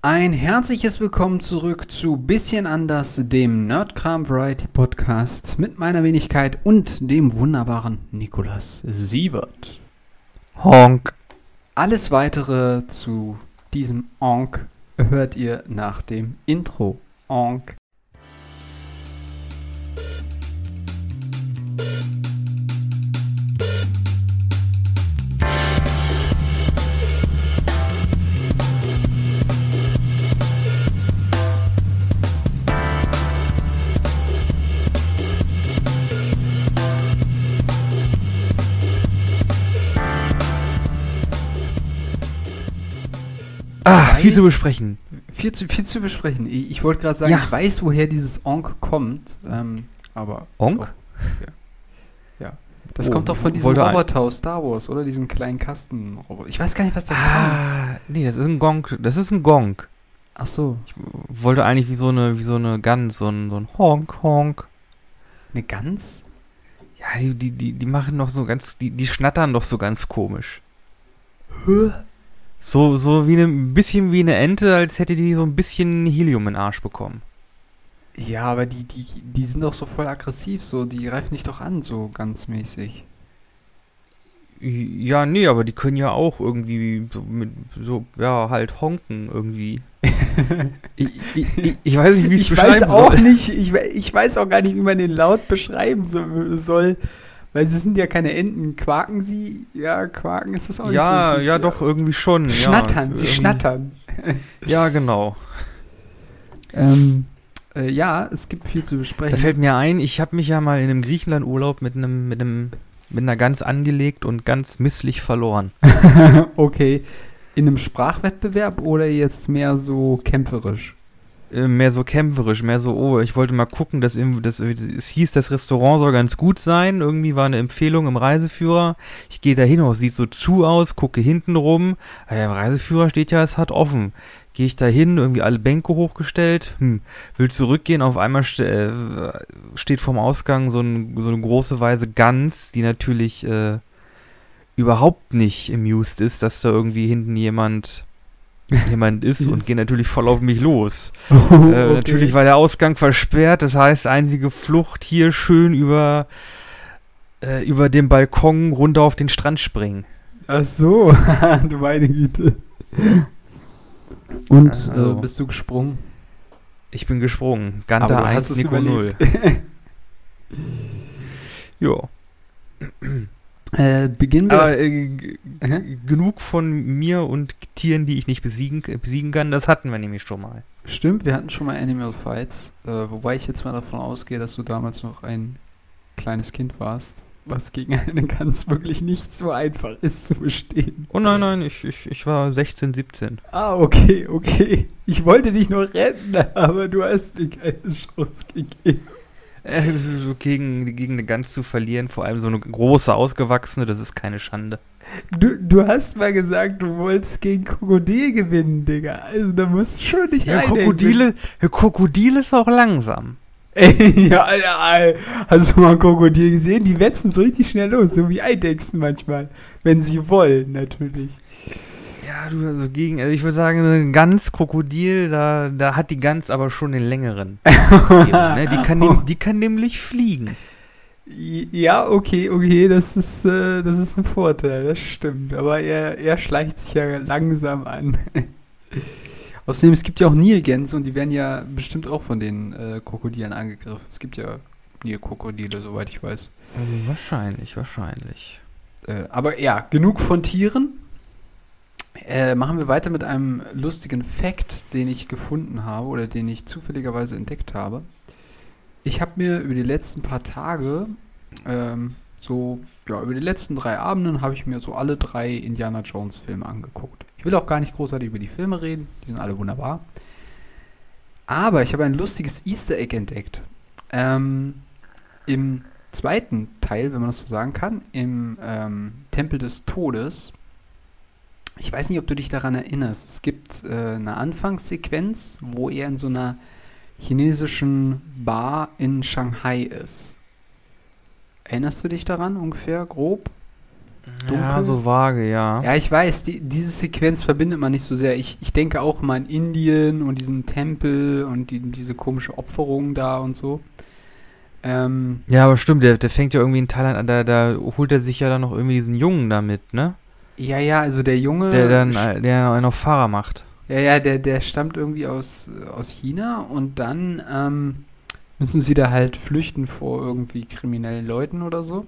Ein herzliches Willkommen zurück zu Bisschen anders, dem Nerdkram Variety Podcast mit meiner Wenigkeit und dem wunderbaren Nikolas Sievert. Honk. Alles weitere zu diesem Onk hört ihr nach dem Intro. Onk. Ah, viel Weiß- zu besprechen. Viel zu, viel zu besprechen. Ich, ich wollte gerade sagen, Ja. ich weiß, woher dieses Onk kommt, ähm, aber. Onk? So, ja. ja. Das Oh, kommt doch von diesem Roboter aus Star Wars, oder? Diesen kleinen Kastenroboter. Ich weiß gar nicht, was kann. Ah, nee, das ist ein Gong. Das ist ein Gong. Ach so. Ich wollte eigentlich wie so eine, wie so eine Gans, so ein, so ein Honk, Honk. Eine Gans? Ja, die, die, die, machen doch so ganz, die, die schnattern doch so ganz komisch. So, so wie eine, ein bisschen wie eine Ente, als hätte die so ein bisschen Helium in den Arsch bekommen. Ja, aber die, die, die sind doch so voll aggressiv, so, die greifen dich doch an, so ganz mäßig. Ja, nee, aber die können ja auch irgendwie so mit, so, ja, halt honken irgendwie. ich, ich, ich, weiß nicht, wie ich es Ich weiß beschreiben auch soll. nicht, ich, ich weiß auch gar nicht, wie man den laut beschreiben so, soll, weil sie sind ja keine Enten. Quaken sie? Ja, quaken ist das auch Ja, nicht so ja, doch, irgendwie schon. Schnattern, ja, sie irgendwie- schnattern. Ja, genau. Ähm, äh, ja, es gibt viel zu Da besprechen. fällt mir ein, ich habe mich ja mal in einem Griechenland-Urlaub mit einem, mit einem, mit einer Gans angelegt und ganz misslich verloren. okay. In einem Sprachwettbewerb oder jetzt mehr so kämpferisch? Äh, mehr so kämpferisch, mehr so, oh, ich wollte mal gucken, dass das, es hieß, das Restaurant soll ganz gut sein. Irgendwie war eine Empfehlung im Reiseführer. Ich gehe da hin, oh, sieht so zu aus, gucke hinten rum. Ja, Im Reiseführer steht ja, es hat offen. Gehe ich da hin, irgendwie alle Bänke hochgestellt, hm, will zurückgehen, auf einmal ste äh, steht vorm Ausgang so, ein, so eine große weiße Gans, die natürlich äh, überhaupt nicht amused ist, dass da irgendwie hinten jemand jemand ist und Ist. geht natürlich voll auf mich los. Oh, Äh, okay. Natürlich war der Ausgang versperrt, das heißt, einzige Flucht hier schön über, äh, über den Balkon runter auf den Strand springen. Ach so, du meine Güte. Und Ja, also- äh, bist du gesprungen? Ich bin gesprungen. Ganta du 1, hast es Nico 0. überlebt. Äh, beginnen wir Aber äh, genug von mir und Tieren, die ich nicht besiegen, besiegen kann, das hatten wir nämlich schon mal. Stimmt, wir hatten schon mal Animal Fights, äh, wobei ich jetzt mal davon ausgehe, dass du damals noch ein kleines Kind warst, was gegen eine Gans wirklich nicht so einfach ist zu bestehen. Oh nein, nein, ich, ich, ich war 16, 17. Ah, okay, okay. Ich wollte dich nur retten, aber du hast mir keine Chance gegeben. Gegen, gegen eine Gans zu verlieren, vor allem so eine große, ausgewachsene, das ist keine Schande. Du, du hast mal gesagt, du wolltest gegen Krokodil gewinnen, Digga. Also da musst du schon nicht Ja. Krokodile, ja, Krokodil ist auch langsam. Ey, ja, Alter, Alter. Hast du mal ein Krokodil gesehen? Die wetzen so richtig schnell los, so wie Eidechsen manchmal. Wenn sie wollen, natürlich. Ja, du, also gegen, also ich würde sagen, eine Gans, Krokodil, da, da hat die Gans aber schon den längeren. ne? die, kann nem, die kann nämlich fliegen. Ja, okay, okay, das ist, äh, das ist ein Vorteil, das stimmt. Aber er, er schleicht sich ja langsam an. Außerdem, es gibt ja auch Nilgänse und die werden ja bestimmt auch von den äh, Krokodilen angegriffen. Es gibt ja Nilkrokodile, soweit ich weiß. Also wahrscheinlich, wahrscheinlich. Äh, aber ja, genug von Tieren. Äh, machen wir weiter mit einem lustigen Fact, den ich gefunden habe oder den ich zufälligerweise entdeckt habe. Ich habe mir über die letzten paar Tage, ähm, so, ja, über die letzten drei Abenden habe ich mir so alle drei Indiana Jones Filme angeguckt. Ich will auch gar nicht großartig über die Filme reden, die sind alle wunderbar. Aber ich habe ein lustiges Easter Egg entdeckt. Ähm, Im zweiten Teil, wenn man das so sagen kann, im ähm, Tempel des Todes. Ich weiß nicht, ob du dich daran erinnerst. Es gibt äh, eine Anfangssequenz, wo er in so einer chinesischen Bar in Shanghai ist. Erinnerst du dich daran ungefähr grob? Ja, Dunkel? so vage, ja. Ja, ich weiß, die, diese Sequenz verbindet man nicht so sehr. Ich, ich denke auch mal an Indien und diesen Tempel und die, diese komische Opferung da und so. Ähm, Ja, aber stimmt, der, der fängt ja irgendwie in Thailand an, da, da holt er sich ja dann noch irgendwie diesen Jungen da mit, ne? Ja, ja, also der Junge. Der dann, äh, der noch Fahrer macht. Ja, ja, der, der stammt irgendwie aus, aus China und dann ähm, müssen sie da halt flüchten vor irgendwie kriminellen Leuten oder so.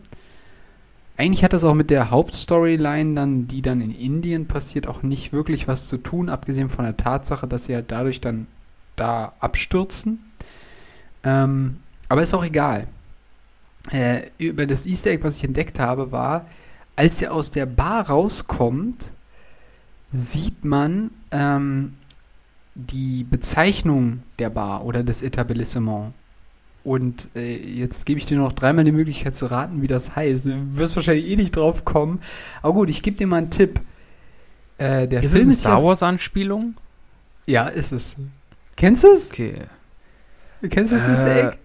Eigentlich hat das auch mit der Hauptstoryline dann, die dann in Indien passiert, auch nicht wirklich was zu tun, abgesehen von der Tatsache, dass sie halt dadurch dann da abstürzen. Ähm, aber ist auch egal. Äh, über das Easter Egg, was ich entdeckt habe, war, als er aus der Bar rauskommt, sieht man ähm, die Bezeichnung der Bar oder des Etablissements. Und äh, jetzt gebe ich dir noch dreimal die Möglichkeit zu raten, wie das heißt. Du wirst wahrscheinlich eh nicht drauf kommen. Aber gut, ich gebe dir mal einen Tipp. Äh, der Ist es Film eine ist Star ja. Wars Anspielung? Ja, ist es. Kennst du es? Okay. Kennst du das Äh, Egg?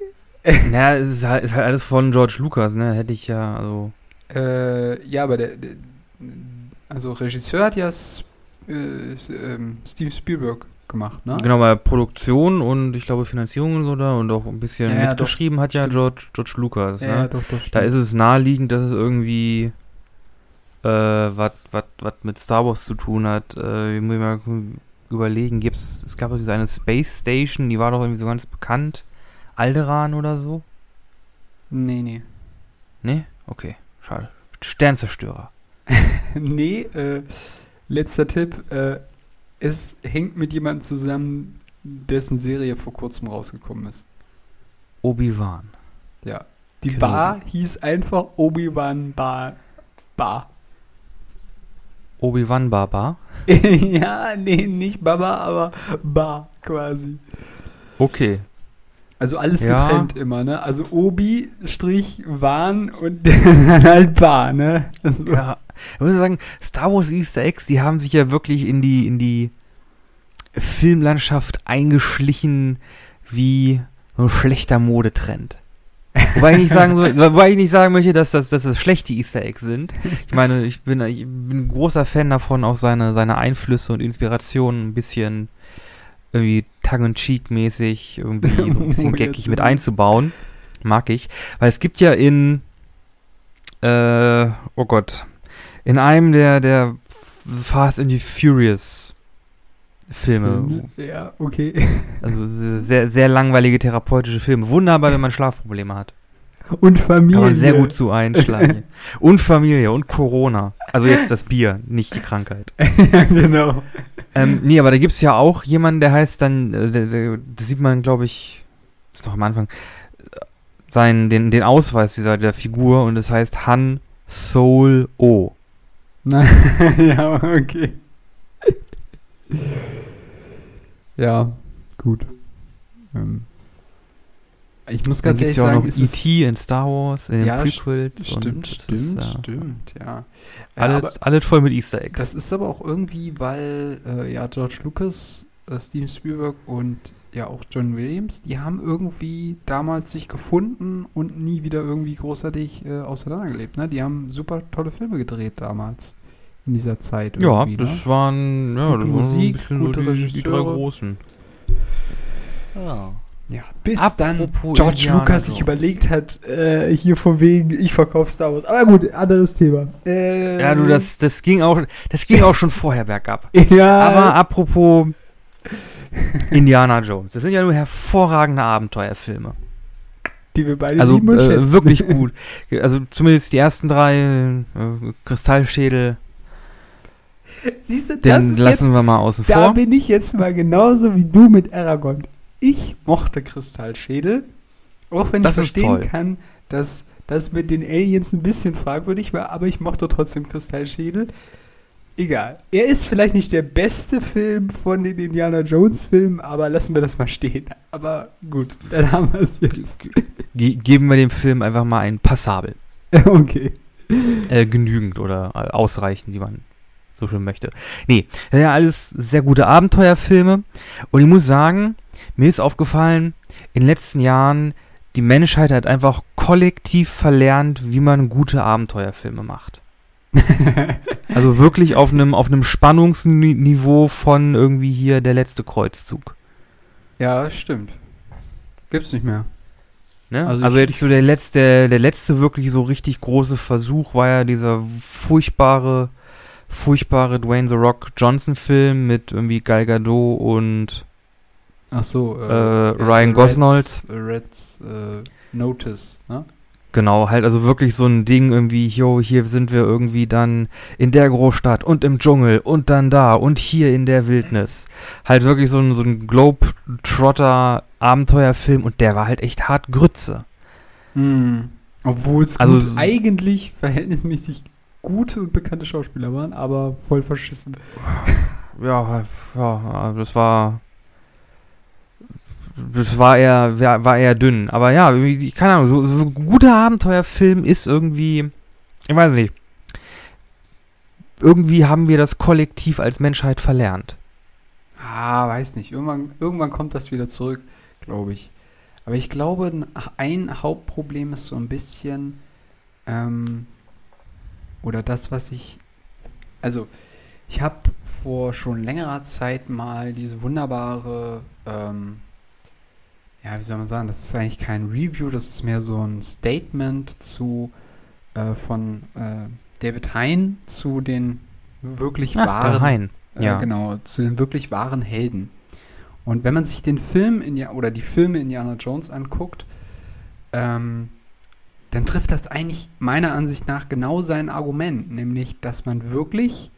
naja, es ist halt, ist halt alles von George Lucas, ne? Hätte ich ja, also. Äh, ja, aber der, der also Regisseur hat ja S- äh, ähm, Steven Spielberg gemacht, ne? Genau, bei Produktion und ich glaube Finanzierung und so da und auch ein bisschen Ja, ja, mitgeschrieben hat ja stimmt. George, George Lucas, Ja, ne? doch, doch. Da ist es naheliegend, dass es irgendwie äh, was mit Star Wars zu tun hat. Äh, ich muss mal überlegen, gibt's, es gab doch diese eine Space Station, die war doch irgendwie so ganz bekannt. Alderan oder so? Nee, nee. Ne? Okay. Sternzerstörer. nee, äh, letzter Tipp. Äh, es hängt mit jemandem zusammen, dessen Serie vor kurzem rausgekommen ist. Obi-Wan. Ja. Die Kenobi. Bar hieß einfach Obi-Wan Bar. Bar. Obi-Wan Baba. ja, nee, nicht Baba, aber Bar quasi. Okay. Also alles Ja. getrennt immer, ne? Also Obi, Strich, Wan und dann halt Bar, ne? Also, Ja, ich muss sagen, Star Wars Easter Eggs, die haben sich ja wirklich in die, in die Filmlandschaft eingeschlichen wie ein schlechter Modetrend. Wobei ich nicht sagen, wobei ich nicht sagen möchte, dass das, dass das schlechte Easter Eggs sind. Ich meine, ich bin, ich bin ein großer Fan davon, auch seine, seine Einflüsse und Inspirationen ein bisschen irgendwie tongue-in-cheek-mäßig, irgendwie so ein bisschen geckig mit einzubauen. Mag ich. Weil es gibt ja in, äh, oh Gott, in einem der, der Fast and the Furious Filme, Ja, okay. also sehr, sehr langweilige therapeutische Filme. Wunderbar, wenn man Schlafprobleme hat. Und Familie. Kann man sehr gut zu einschlagen. und Familie und Corona. Also jetzt das Bier, nicht die Krankheit. ja, genau. Ähm, nee, aber da gibt's ja auch jemanden, der heißt dann, äh, das sieht man, glaube ich, ist doch am Anfang, äh, sein, den, den Ausweis dieser der Figur und es heißt Han Soul O. Na, ja, okay. Ja, gut. Ähm, ich muss ganz ehrlich ja auch sagen, noch es ist- E.T. in Star Wars, in den Ja, Prequels. und Stimmt, das stimmt, ist, äh, stimmt, ja. ja Alles, aber alles voll mit Easter Eggs. das ist aber auch irgendwie, weil äh, ja George Lucas, äh, Steven Spielberg und ja auch John Williams, die haben irgendwie damals sich gefunden und nie wieder irgendwie großartig äh, auseinandergelebt. Ne? Die haben super tolle Filme gedreht damals in dieser Zeit. ja, ne? das waren, ja, Gute das waren Musik, ein bisschen gute so die, die drei Regisseure. großen. Ja. Ja, bis Apropos dann George Lucas sich überlegt hat, äh, hier von wegen, ich verkaufe Star Wars. Aber gut, anderes Thema. Äh, Ja, du, das, das ging auch, das ging auch schon vorher bergab. Ja, Aber apropos Indiana Jones, das sind ja nur hervorragende Abenteuerfilme. die wir beide Also lieben und äh, schätzen. wirklich gut. Also zumindest die ersten drei äh, Kristallschädel, Siehst du, das den lassen jetzt, wir mal außen da vor. bin ich jetzt mal genauso wie du mit Aragorn. Ich mochte Kristallschädel, auch wenn Das ich verstehen toll. kann, dass das mit den Aliens ein bisschen fragwürdig war, aber ich mochte trotzdem Kristallschädel. Egal. Er ist vielleicht nicht der beste Film von den Indiana Jones Filmen, aber lassen wir das mal stehen. Aber gut, dann haben wir es jetzt. Ge geben wir dem Film einfach mal ein Passabel. okay. Äh, genügend oder äh, ausreichend, wie man so schön möchte. Nee, ja alles sehr gute Abenteuerfilme. Und ich muss sagen, mir ist aufgefallen, in den letzten Jahren, die Menschheit hat einfach kollektiv verlernt, wie man gute Abenteuerfilme macht. Also wirklich auf einem auf einem Spannungsniveau von irgendwie hier der letzte Kreuzzug. ja, stimmt. Gibt's nicht mehr. Ne? Also Also, jetzt so der letzte, der letzte wirklich so richtig große Versuch war ja dieser furchtbare, furchtbare Dwayne The Rock Johnson Film mit irgendwie Gal Gadot und Ach so. Äh, ja, Ryan Gosnold. Reds, Reds äh, Notice, ne? genau, halt also wirklich so ein Ding irgendwie, jo, hier sind wir irgendwie dann in der Großstadt und im Dschungel und dann da und hier in der Wildnis. Halt wirklich so ein, so ein Globetrotter Abenteuerfilm und der war halt echt hart Grütze. Mhm. Obwohl es Also eigentlich verhältnismäßig gute und bekannte Schauspieler waren, aber voll verschissen. ja, ja, das war. Das war eher, war, eher dünn. Aber ja, keine Ahnung, so, so ein guter Abenteuerfilm ist irgendwie. Ich weiß nicht. Irgendwie haben wir das kollektiv als Menschheit verlernt. Ah, weiß nicht. Irgendwann, irgendwann kommt das wieder zurück, glaube ich. Aber ich glaube, ein- ein Hauptproblem ist so ein bisschen, ähm, oder das, was ich, also ich habe vor schon längerer Zeit mal diese wunderbare, ähm, ja, wie soll man sagen, das ist eigentlich kein Review, das ist mehr so ein Statement zu, äh, von äh, David Hein zu den wirklich Ah, wahren Hein. äh, Ja. genau, zu den wirklich wahren Helden. Und wenn man sich den Film in, oder die Filme Indiana Jones anguckt, ähm, dann trifft das eigentlich meiner Ansicht nach genau sein Argument, nämlich, dass man wirklich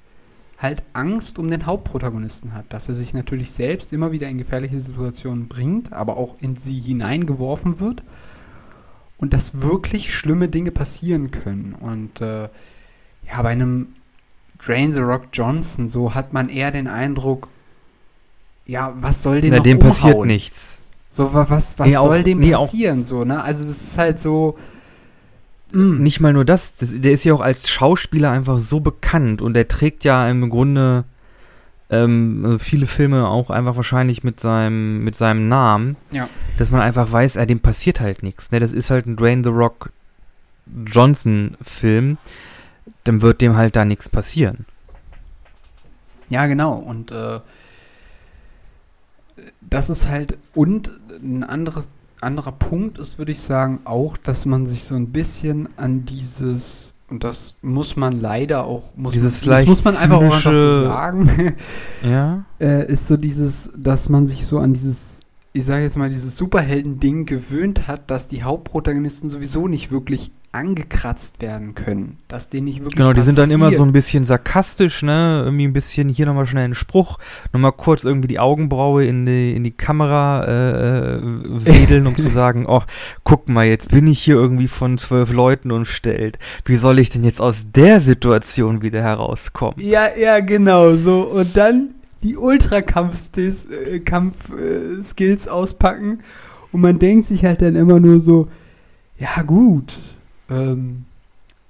halt Angst um den Hauptprotagonisten hat, dass er sich natürlich selbst immer wieder in gefährliche Situationen bringt, aber auch in sie hineingeworfen wird und dass wirklich schlimme Dinge passieren können. Und äh, ja, bei einem Drain the Rock Johnson, so hat man eher den Eindruck, ja, was soll den Na, noch dem umhauen? passiert nichts. So, wa- was, was Nee, auch- soll dem nee, auch- passieren? So, ne? Also das ist halt so. Mm. Nicht mal nur das, das, der ist ja auch als Schauspieler einfach so bekannt und der trägt ja im Grunde ähm, also viele Filme auch einfach wahrscheinlich mit seinem, mit seinem Namen, Ja. dass man einfach weiß, äh, dem passiert halt nichts. Ne? Das ist halt ein Dwayne The Rock Johnson-Film, dann wird dem halt da nichts passieren. Ja, genau. Und äh, das ist halt, und ein anderes, anderer Punkt ist, würde ich sagen, auch, dass man sich so ein bisschen an dieses, und das muss man leider auch, muss, Dieses man, das muss man einfach auch einfach so sagen, Ja? äh, ist so dieses, dass man sich so an dieses, ich sage jetzt mal, dieses Superhelden-Ding gewöhnt hat, dass die Hauptprotagonisten sowieso nicht wirklich angekratzt werden können. Dass denen nicht wirklich Genau, die sind dann immer so ein bisschen sarkastisch, ne? Irgendwie ein bisschen hier nochmal schnell einen Spruch, nochmal kurz irgendwie die Augenbraue in die, in die Kamera äh, äh, wedeln, um zu sagen, oh, guck mal, jetzt bin ich hier irgendwie von zwölf Leuten umstellt. Wie soll ich denn jetzt aus der Situation wieder herauskommen? Ja, ja, genau, so. Und dann die Ultra-Kampf-Skills äh, Kampf, äh, Skills auspacken. Und man denkt sich halt dann immer nur so, ja gut, ähm,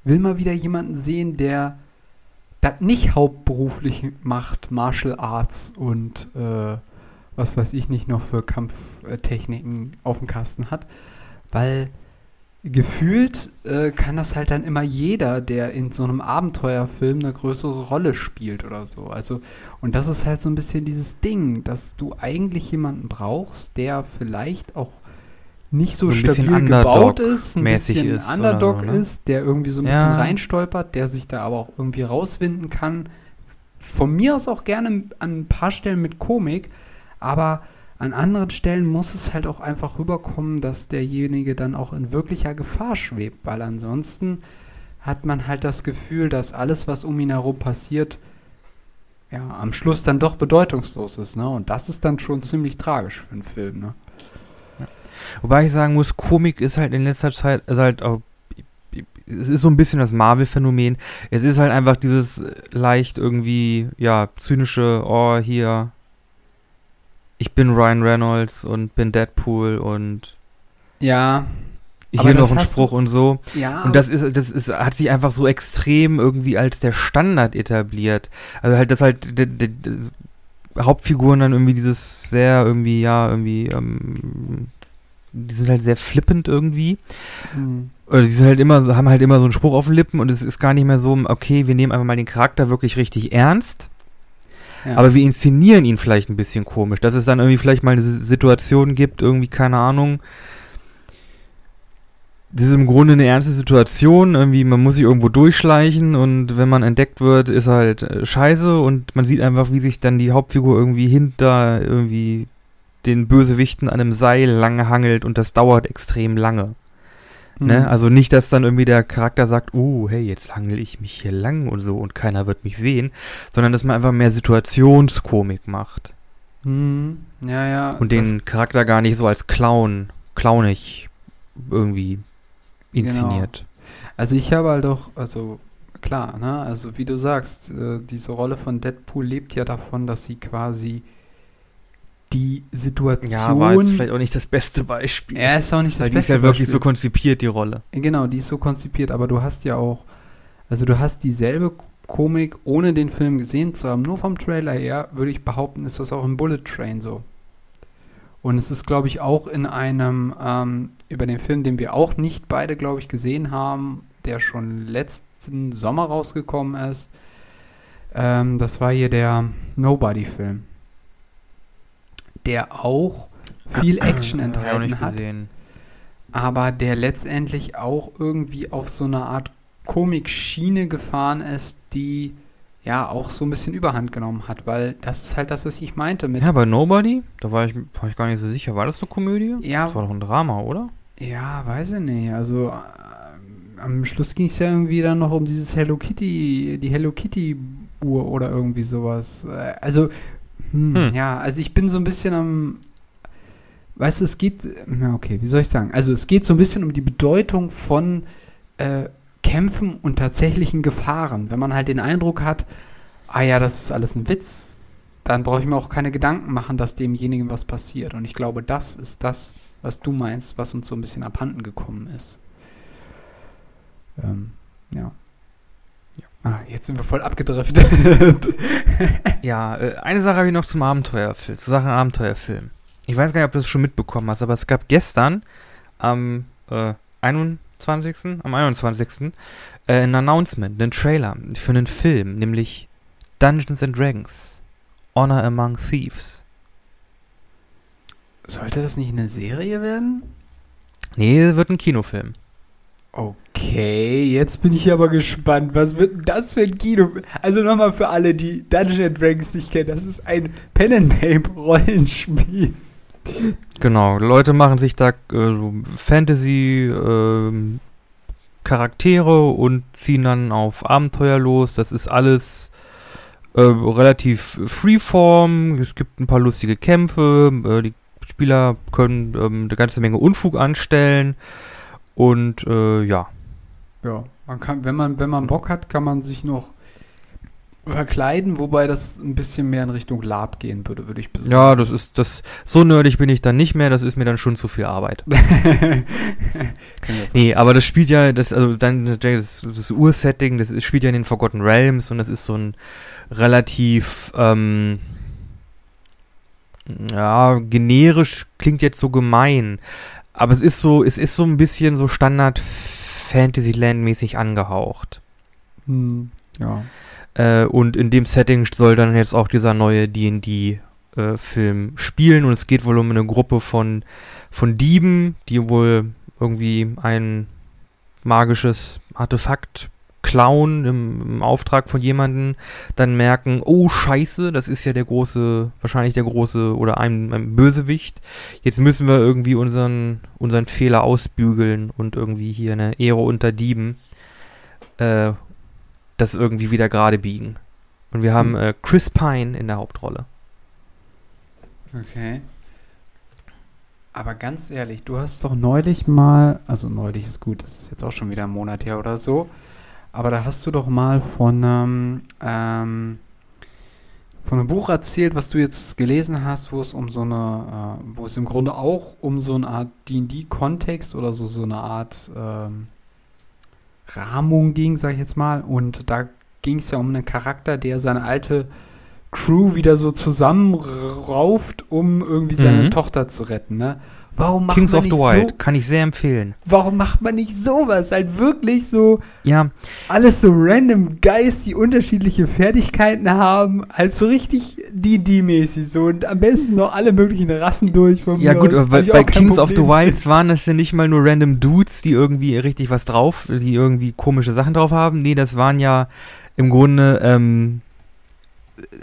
will mal wieder jemanden sehen, der das nicht hauptberuflich macht, Martial Arts und äh, was weiß ich nicht noch für Kampftechniken auf dem Kasten hat. Weil gefühlt äh, kann das halt dann immer jeder, der in so einem Abenteuerfilm eine größere Rolle spielt oder so. Also, und das ist halt so ein bisschen dieses Ding, dass du eigentlich jemanden brauchst, der vielleicht auch nicht so, So stabil gebaut ist, ein bisschen ist Underdog so, ne? ist, der irgendwie so ein Ja. bisschen reinstolpert, der sich da aber auch irgendwie rauswinden kann. Von mir aus auch gerne an ein paar Stellen mit Komik, aber an anderen Stellen muss es halt auch einfach rüberkommen, dass derjenige dann auch in wirklicher Gefahr schwebt, weil ansonsten hat man halt das Gefühl, dass alles, was um ihn herum passiert, ja, am Schluss dann doch bedeutungslos ist, ne? Und das ist dann schon ziemlich tragisch für einen Film, ne? Wobei ich sagen muss, Komik ist halt in letzter Zeit, ist halt auch, es ist so ein bisschen das Marvel-Phänomen. Es ist halt einfach dieses leicht irgendwie, ja, zynische, oh, hier, ich bin Ryan Reynolds und bin Deadpool und Ja, hier noch ein Spruch und so. ja. Und das ist, das ist, hat sich einfach so extrem irgendwie als der Standard etabliert. Also halt, dass halt Hauptfiguren dann irgendwie dieses sehr irgendwie, ja, irgendwie, ähm, die sind halt sehr flippend irgendwie. Hm. oder die sind halt immer, haben halt immer so einen Spruch auf den Lippen und es ist gar nicht mehr so, okay, wir nehmen einfach mal den Charakter wirklich richtig ernst, Ja. aber wir inszenieren ihn vielleicht ein bisschen komisch, dass es dann irgendwie vielleicht mal eine Si- Situation gibt, irgendwie, keine Ahnung, das ist im Grunde eine ernste Situation, irgendwie, man muss sich irgendwo durchschleichen und wenn man entdeckt wird, ist halt äh, scheiße und man sieht einfach, wie sich dann die Hauptfigur irgendwie hinter irgendwie den Bösewichten an einem Seil lang hangelt und das dauert extrem lange. Mhm. Ne? Also nicht, dass dann irgendwie der Charakter sagt, oh, hey, jetzt hangel ich mich hier lang und so und keiner wird mich sehen, sondern dass man einfach mehr Situationskomik macht Mhm. Ja, ja. und den Charakter gar nicht so als Clown, clownig irgendwie inszeniert. Also ich habe halt doch, also klar, ne, also wie du sagst, äh, diese Rolle von Deadpool lebt ja davon, dass sie quasi die Situation. Ja, war jetzt vielleicht auch nicht das beste Beispiel. er ist auch nicht das Weil die ist beste ja wirklich so Beispiel. konzipiert, die Rolle. Genau, die ist so konzipiert, aber du hast ja auch, also du hast dieselbe Komik, ohne den Film gesehen zu haben, nur vom Trailer her, würde ich behaupten, ist das auch im Bullet Train so. Und es ist, glaube ich, auch in einem, ähm, über den Film, den wir auch nicht beide, glaube ich, gesehen haben, der schon letzten Sommer rausgekommen ist. Ähm, das war hier der Nobody-Film. Der auch viel Action enthalten nicht hat gesehen. aber der letztendlich auch irgendwie auf so eine Art Komik-Schiene gefahren ist, die ja auch so ein bisschen Überhand genommen hat, weil das ist halt das, was ich meinte mit Ja, bei Nobody, da war ich, war ich gar nicht so sicher. War das eine Komödie? Ja. Das war doch ein Drama, oder? ja, weiß ich nicht, also äh, am Schluss ging es ja irgendwie dann noch um dieses Hello Kitty, die Hello Kitty Uhr oder irgendwie sowas. Äh, Also hm, Hm. ja, also ich bin so ein bisschen am Weißt du, es geht, na okay, wie soll ich sagen? Also es geht so ein bisschen um die Bedeutung von äh, Kämpfen und tatsächlichen Gefahren. Wenn man halt den Eindruck hat, ah ja, das ist alles ein Witz, dann brauche ich mir auch keine Gedanken machen, dass demjenigen was passiert. Und ich glaube, das ist das, was du meinst, was uns so ein bisschen abhanden gekommen ist. Ähm, ja. Ah, jetzt sind wir voll abgedriftet. Ja, äh, eine Sache habe ich noch zum Abenteuerfilm, zur Sache Abenteuerfilm. Ich weiß gar nicht, ob du das schon mitbekommen hast, aber es gab gestern am äh, 21. am 21. Äh, ein Announcement, einen Trailer für einen Film, nämlich Dungeons and Dragons. Honor Among Thieves. Sollte das nicht eine Serie werden? Nee, wird ein Kinofilm. Okay, jetzt bin ich aber gespannt. Was wird das für ein Kino? Also nochmal für alle, die Dungeons Dragons nicht kennen. Das ist ein Pen and Paper Rollenspiel. Genau, Leute machen sich da äh, Fantasy ähm, Charaktere und ziehen dann auf Abenteuer los. Das ist alles äh, relativ freeform. Es gibt ein paar lustige Kämpfe. Äh, die Spieler können ähm, eine ganze Menge Unfug anstellen. Und äh, ja, Ja, man kann, wenn man, wenn man Bock hat, kann man sich noch verkleiden, wobei das ein bisschen mehr in Richtung Lab gehen würde, würde ich besagen. ja, das ist das. So nerdig bin ich dann nicht mehr. Das ist mir dann schon zu viel Arbeit. Nee, aber das spielt ja, das, also dann das, das Ursetting, das spielt ja in den Forgotten Realms und das ist so ein relativ, ähm, ja, generisch klingt jetzt so gemein, aber es ist so, es ist so ein bisschen so Standard Fantasyland-mäßig angehaucht. Hm, ja. Äh, und in dem Setting soll dann jetzt auch dieser neue D&D-Film spielen und es geht wohl um eine Gruppe von, von Dieben, die wohl irgendwie ein magisches Artefakt klauen im, im Auftrag von jemandem, dann merken, oh scheiße, das ist ja der große, wahrscheinlich der große oder ein, ein Bösewicht. Jetzt müssen wir irgendwie unseren, unseren Fehler ausbügeln und irgendwie hier eine Ehre unter Dieben äh, das irgendwie wieder gerade biegen. Und wir haben Hm. äh, Chris Pine in der Hauptrolle. Okay. Aber ganz ehrlich, du hast doch neulich mal, also neulich ist gut, das ist jetzt auch schon wieder ein Monat her oder so, aber da hast du doch mal von einem, ähm, von einem Buch erzählt, was du jetzt gelesen hast, wo es um so eine, äh, wo es im Grunde auch um so eine Art D&D-Kontext oder so, so eine Art ähm, Rahmung ging, sag ich jetzt mal. Und da ging es ja um einen Charakter, der seine alte Crew wieder so zusammenrauft, um irgendwie seine Mhm. Tochter zu retten, ne? Warum macht Kings man of the nicht Wild, so, kann ich sehr empfehlen. warum macht man nicht sowas? Halt wirklich so Ja, alles so random Guys, die unterschiedliche Fertigkeiten haben, halt so richtig D&D-mäßig so und am besten noch alle möglichen Rassen durch ja gut, aus. bei, bei Kings of the. Wilds waren das ja nicht mal nur random Dudes, die irgendwie richtig was drauf, die irgendwie komische Sachen drauf haben. Nee, das waren ja im Grunde ähm,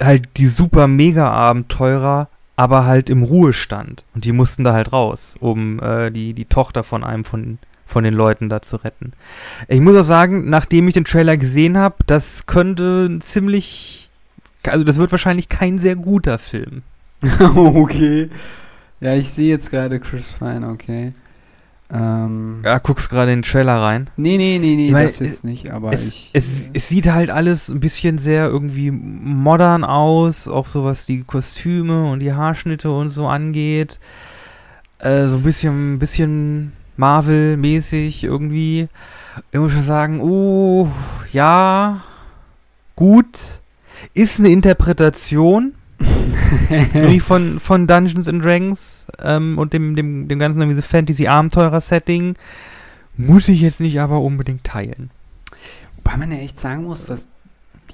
halt die super Mega-Abenteurer, aber halt im Ruhestand. Und die mussten da halt raus, um äh, die, die Tochter von einem von, von den Leuten da zu retten. Ich muss auch sagen, nachdem ich den Trailer gesehen habe, das könnte ein ziemlich, also das wird wahrscheinlich kein sehr guter Film. okay. Ja, ich sehe jetzt gerade Chris Pine, okay. Ähm, Ja, guckst gerade in den Trailer rein. Nee, nee, nee, nee, Ich mein, das jetzt nicht, aber es, ich. es, es sieht halt alles ein bisschen sehr irgendwie modern aus, auch so was die Kostüme und die Haarschnitte und so angeht. Äh, so ein bisschen, bisschen Marvel-mäßig irgendwie. Ich muss schon sagen, oh, ja, gut. Ist eine Interpretation irgendwie von, von Dungeons and Dragons ähm, und dem, dem, dem ganzen irgendwie so Fantasy-Abenteurer-Setting. Muss ich jetzt nicht aber unbedingt teilen. Wobei man ja echt sagen muss, dass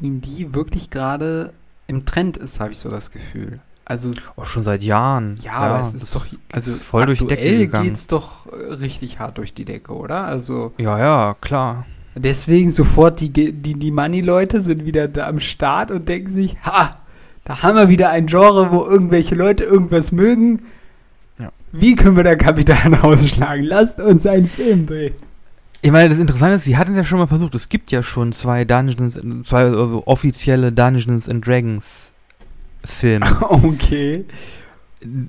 D&D wirklich gerade im Trend ist, habe ich so das Gefühl. Also es, Oh, schon seit Jahren. ja, aber es ist doch also voll durch die Decke aktuell gegangen. geht's doch äh, richtig hart durch die Decke, oder? Also Ja, ja, klar. deswegen sofort die die die Money Leute sind wieder da am Start und denken sich, ha, da haben wir wieder ein Genre, wo irgendwelche Leute irgendwas mögen. Ja. Wie können wir da Kapital ausschlagen? Lasst uns einen Film drehen. Ich meine, das Interessante ist, sie hatten es ja schon mal versucht. Es gibt ja schon zwei Dungeons, zwei äh, offizielle Dungeons and Dragons Filme. Okay.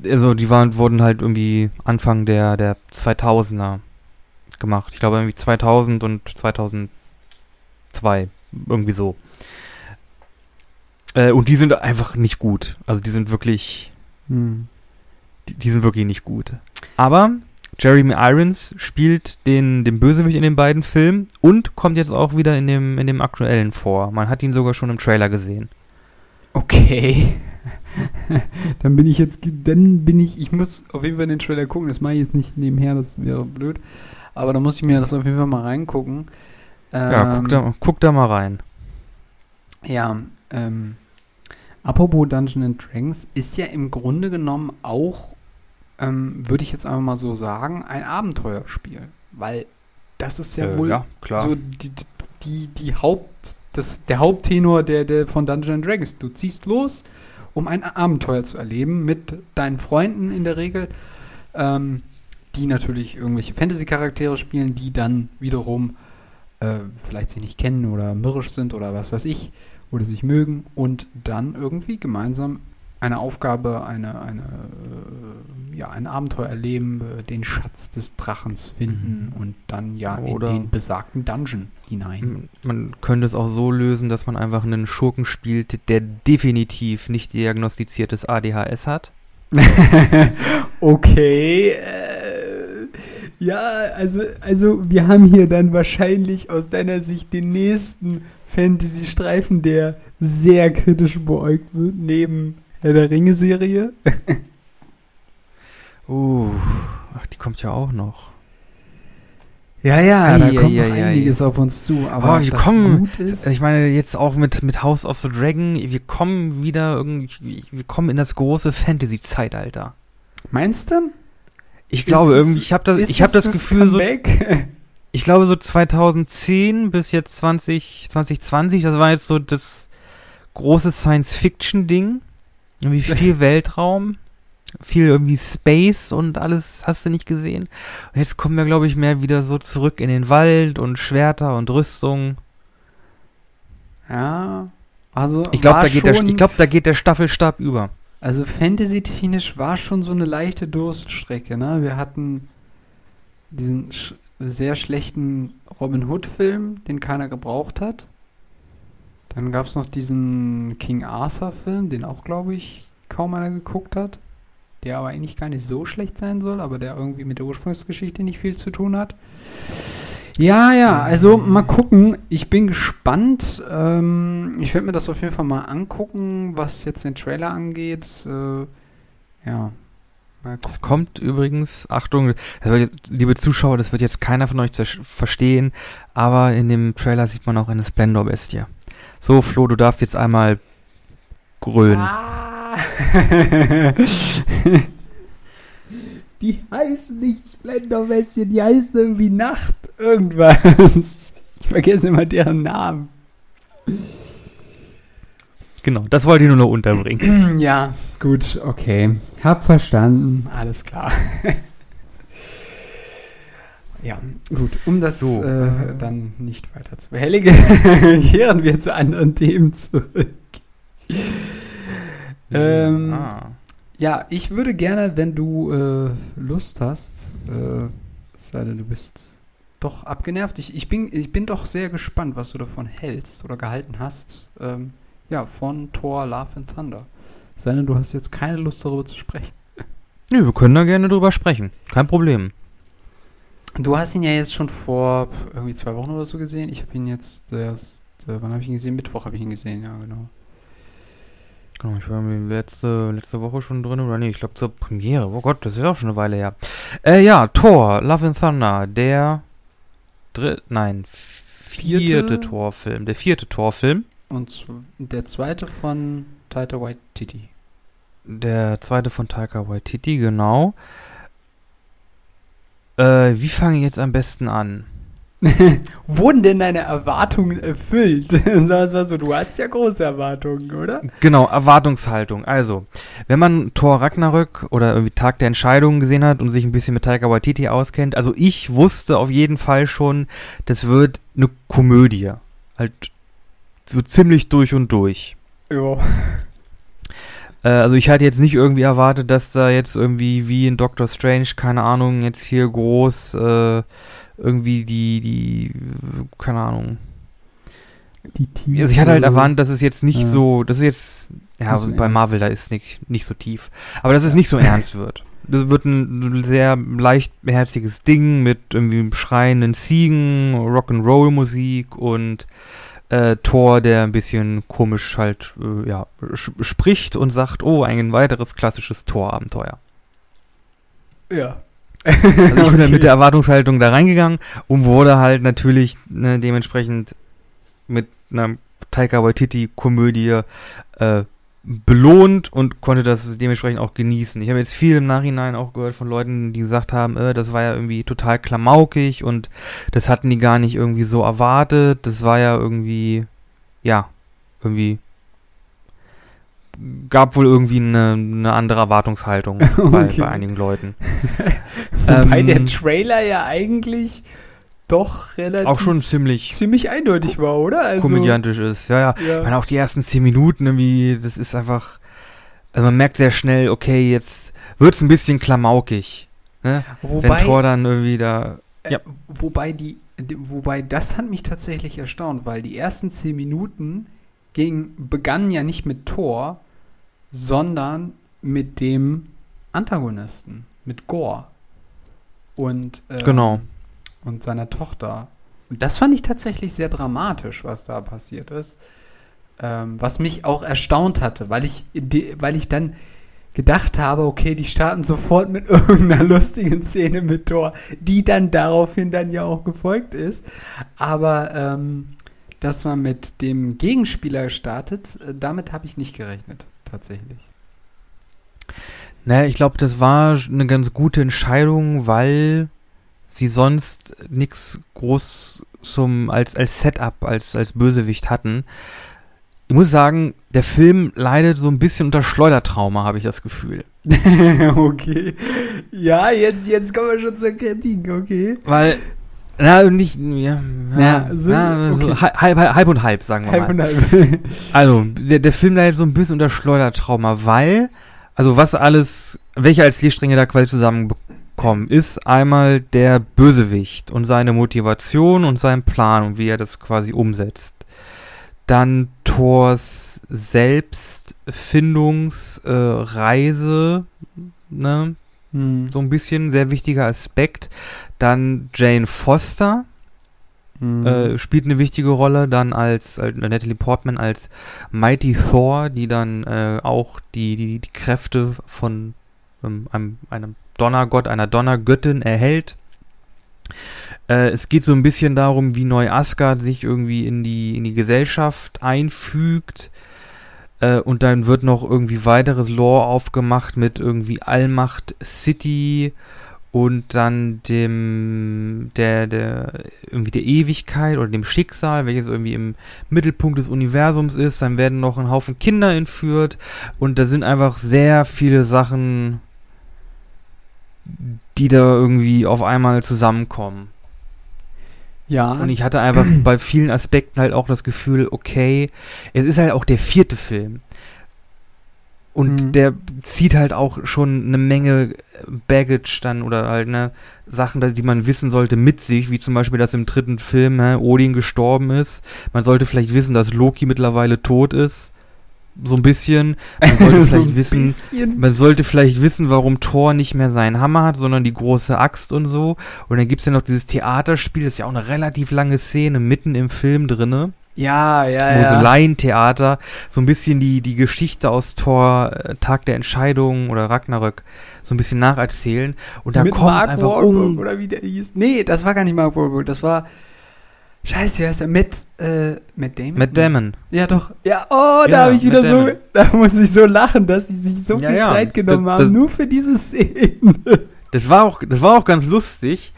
also die waren, wurden halt irgendwie Anfang der, der 2000er gemacht. Ich glaube irgendwie 2000 und 2002. Irgendwie so. Äh, und die sind einfach nicht gut. Also die sind wirklich, Hm. die, die sind wirklich nicht gut. Aber Jeremy Irons spielt den, den Bösewicht in den beiden Filmen und kommt jetzt auch wieder in dem, in dem aktuellen vor. Man hat ihn sogar schon im Trailer gesehen. Okay. dann bin ich jetzt, dann bin ich, ich muss auf jeden Fall den Trailer gucken. Das mache ich jetzt nicht nebenher, das wäre blöd. Aber da muss ich mir das auf jeden Fall mal reingucken. Ja, Ähm, guck da, guck da mal rein. Ja, ähm, apropos Dungeons and Dragons ist ja im Grunde genommen auch, ähm, würde ich jetzt einfach mal so sagen, ein Abenteuerspiel. Weil das ist ja Äh, wohl ja, klar. so die, die, die Haupt, das, der Haupttenor der, der von Dungeons and Dragons. Du ziehst los, um ein Abenteuer zu erleben mit deinen Freunden in der Regel, ähm, die natürlich irgendwelche Fantasy-Charaktere spielen, die dann wiederum äh, vielleicht sich nicht kennen oder mürrisch sind oder was weiß ich, oder sich mögen und dann irgendwie gemeinsam eine Aufgabe, eine, eine, äh, ja, ein Abenteuer erleben, äh, den Schatz des Drachens finden und dann ja Oder- in den besagten Dungeon hinein. Man könnte es auch so lösen, dass man einfach einen Schurken spielt, der definitiv nicht diagnostiziertes ADHS hat. okay. Äh, ja, also, also wir haben hier dann wahrscheinlich aus deiner Sicht den nächsten Fantasy-Streifen, der sehr kritisch beäugt wird, neben Herr der Ringe-Serie. Uh, ach, die kommt ja auch noch. Ja, ja, da Ei, kommt ei, noch ei, einiges auf uns zu. Aber Oh, wir kommen-. Ich meine, jetzt auch mit, mit House of the Dragon, wir kommen wieder irgendwie, wir kommen in das große Fantasy-Zeitalter. Meinst du? Ich glaube irgendwie, ich habe das, ich habe das Gefühl so, Comeback? ich glaube so 2010 bis jetzt 20, 2020, das war jetzt so das große Science-Fiction-Ding. Irgendwie viel Weltraum, viel irgendwie Space und alles hast du nicht gesehen. Und jetzt kommen wir, glaube ich, mehr wieder so zurück in den Wald und Schwerter und Rüstung. ja. Also, Ich glaube, da geht der, ich glaube, da geht der Staffelstab über. Also Fantasy-technisch war schon so eine leichte Durststrecke, ne? Wir hatten diesen sch sehr schlechten Robin Hood-Film, den keiner gebraucht hat. Dann gab es noch diesen King Arthur-Film, den auch, glaube ich, kaum einer geguckt hat. Der aber eigentlich gar nicht so schlecht sein soll, aber der irgendwie mit der Ursprungsgeschichte nicht viel zu tun hat. Ja, ja, also mal gucken. Ich bin gespannt. Ähm, ich werde mir das auf jeden Fall mal angucken, was jetzt den Trailer angeht. Äh, ja. Es kommt übrigens, Achtung, jetzt, liebe Zuschauer, das wird jetzt keiner von euch verstehen, aber in dem Trailer sieht man auch eine Splendor-Bestie. So, Flo, du darfst jetzt einmal grölen. Ah. die heißen nicht Splendor-Bestien, die heißen irgendwie Nacht irgendwas. Ich vergesse immer deren Namen. Genau, das wollte ich nur noch unterbringen. Ja, gut, okay. Hab verstanden. Alles klar. ja, gut. Um das so. äh, dann nicht weiter zu behelligen, kehren wir zu anderen Themen zurück. ähm, ah. Ja, ich würde gerne, wenn du äh, Lust hast, äh, sei denn du bist doch abgenervt. Ich, ich, bin, ich bin doch sehr gespannt, was du davon hältst oder gehalten hast. Ähm, ja, von Thor Love and Thunder. Sei denn, du hast jetzt keine Lust darüber zu sprechen. Nö, wir können da gerne drüber sprechen. Kein Problem. Du hast ihn ja jetzt schon vor irgendwie zwei Wochen oder so gesehen. Ich habe ihn jetzt erst, äh, wann habe ich ihn gesehen? Mittwoch habe ich ihn gesehen, ja, genau. Genau, ich war letzte, letzte Woche schon drin, oder nee, ich glaube zur Premiere. Oh Gott, das ist auch schon eine Weile her. Äh, ja, Thor, Love and Thunder, der dritte, nein, vierte, vierte Torfilm, der vierte Torfilm. Und der zweite von Taika Waititi. Der zweite von Taika Waititi, genau. Äh, wie fange ich jetzt am besten an? Wurden denn deine Erwartungen erfüllt? Sag mal so, du hattest ja große Erwartungen, oder? Genau, Erwartungshaltung. Also, wenn man Thor Ragnarök oder irgendwie Tag der Entscheidungen gesehen hat und sich ein bisschen mit Taika Waititi auskennt, also ich wusste auf jeden Fall schon, das wird eine Komödie. Halt so ziemlich durch und durch. Ja. Äh, also ich hatte jetzt nicht irgendwie erwartet, dass da jetzt irgendwie wie in Doctor Strange, keine Ahnung, jetzt hier groß äh, irgendwie die, die, keine Ahnung. Die Tiefe. Also ich hatte halt erwartet, dass es jetzt nicht ja. so, das ist jetzt, ja, so bei ernst. Marvel, da ist nicht, nicht so tief. Aber dass es nicht so ernst wird. Das wird ein sehr leichtherziges Ding mit irgendwie schreienden Ziegen, Rock'n'Roll-Musik und äh, Thor, der ein bisschen komisch halt äh, ja, spricht und sagt, oh, ein weiteres klassisches Thor-Abenteuer. Ja. Also ich bin okay. mit der Erwartungshaltung da reingegangen und wurde halt natürlich ne, dementsprechend mit einer Taika Waititi-Komödie äh, belohnt und konnte das dementsprechend auch genießen. Ich habe jetzt viel im Nachhinein auch gehört von Leuten, die gesagt haben, äh, das war ja irgendwie total klamaukig und das hatten die gar nicht irgendwie so erwartet. Das war ja irgendwie, ja, irgendwie gab wohl irgendwie eine, eine andere Erwartungshaltung bei, bei einigen Leuten. Wobei ähm, der Trailer ja eigentlich doch relativ. Auch schon ziemlich. Ziemlich eindeutig war, oder? Also, komödiantisch ist, ja, ja. ja. Ich meine, auch die ersten zehn Minuten irgendwie, das ist einfach. Also man merkt sehr schnell, okay, jetzt wird es ein bisschen klamaukig. Ne? Wobei, Wenn Thor dann irgendwie da. Äh, ja. wobei die, wobei das hat mich tatsächlich erstaunt, weil die ersten zehn Minuten ging, begannen ja nicht mit Thor, sondern mit dem Antagonisten, mit Gore. Und äh, genau und seiner Tochter. Und das fand ich tatsächlich sehr dramatisch, was da passiert ist. Ähm, was mich auch erstaunt hatte, weil ich, weil ich dann gedacht habe, okay, die starten sofort mit irgendeiner lustigen Szene mit Thor, die dann daraufhin dann ja auch gefolgt ist. Aber ähm, dass man mit dem Gegenspieler startet, äh, damit habe ich nicht gerechnet, tatsächlich. Naja, ich glaube, das war eine ganz gute Entscheidung, weil sie sonst nichts groß zum, als, als Setup, als, als Bösewicht hatten. Ich muss sagen, der Film leidet so ein bisschen unter Schleudertrauma, habe ich das Gefühl. okay. Ja, jetzt, jetzt kommen wir schon zur Kritik, okay. Weil, na, nicht, ja, ja, so, na, okay. so halb, halb, halb, und halb, sagen wir halb mal. Halb und halb. also, der, der Film leidet so ein bisschen unter Schleudertrauma, weil, also was alles, welche als Lehrstränge da quasi zusammenbekommen kommen, ist einmal der Bösewicht und seine Motivation und sein Plan und wie er das quasi umsetzt. Dann Thors Selbstfindungsreise, äh, ne? Hm. So ein bisschen sehr wichtiger Aspekt. Dann Jane Foster Mhm. äh, spielt eine wichtige Rolle, dann als, als Natalie Portman als Mighty Thor, die dann äh, auch die, die, die Kräfte von ähm, einem, einem Donnergott, einer Donnergöttin erhält. Äh, es geht so ein bisschen darum, wie neu Asgard sich irgendwie in die, in die Gesellschaft einfügt. Äh, und dann wird noch irgendwie weiteres Lore aufgemacht mit irgendwie Allmacht City und dann dem der der irgendwie der Ewigkeit oder dem Schicksal, welches irgendwie im Mittelpunkt des Universums ist, dann werden noch ein Haufen Kinder entführt und da sind einfach sehr viele Sachen die da irgendwie auf einmal zusammenkommen. ja, Und ich hatte einfach bei vielen Aspekten halt auch das Gefühl, okay, es ist halt auch der vierte Film. Und Mhm. der zieht halt auch schon eine Menge Baggage dann oder halt ne Sachen, die man wissen sollte, mit sich, wie zum Beispiel, dass im dritten Film hä, Odin gestorben ist. Man sollte vielleicht wissen, dass Loki mittlerweile tot ist. So ein bisschen. Man sollte so vielleicht wissen, bisschen. man sollte vielleicht wissen, warum Thor nicht mehr seinen Hammer hat, sondern die große Axt und so. Und dann gibt's ja noch dieses Theaterspiel, das ist ja auch eine relativ lange Szene mitten im Film drinne, Ja, ja, wo so ja. Laientheater so ein bisschen die, die Geschichte aus Thor, äh, Tag der Entscheidung oder Ragnarök so ein bisschen nacherzählen. Und da Mit kommt Mark einfach Wahlberg um. oder wie der hieß. Nee, das war gar nicht Mark Wahlberg, das war Scheiße, wie heißt er? Matt, äh, Matt Damon? Matt Damon. Ja, doch. Ja, oh, da Ja, habe ich wieder so, Damon. da muss ich so lachen, dass sie sich so Ja, viel ja. Zeit genommen Das- haben, das- nur für diese Szene. Das war auch, das war auch ganz lustig,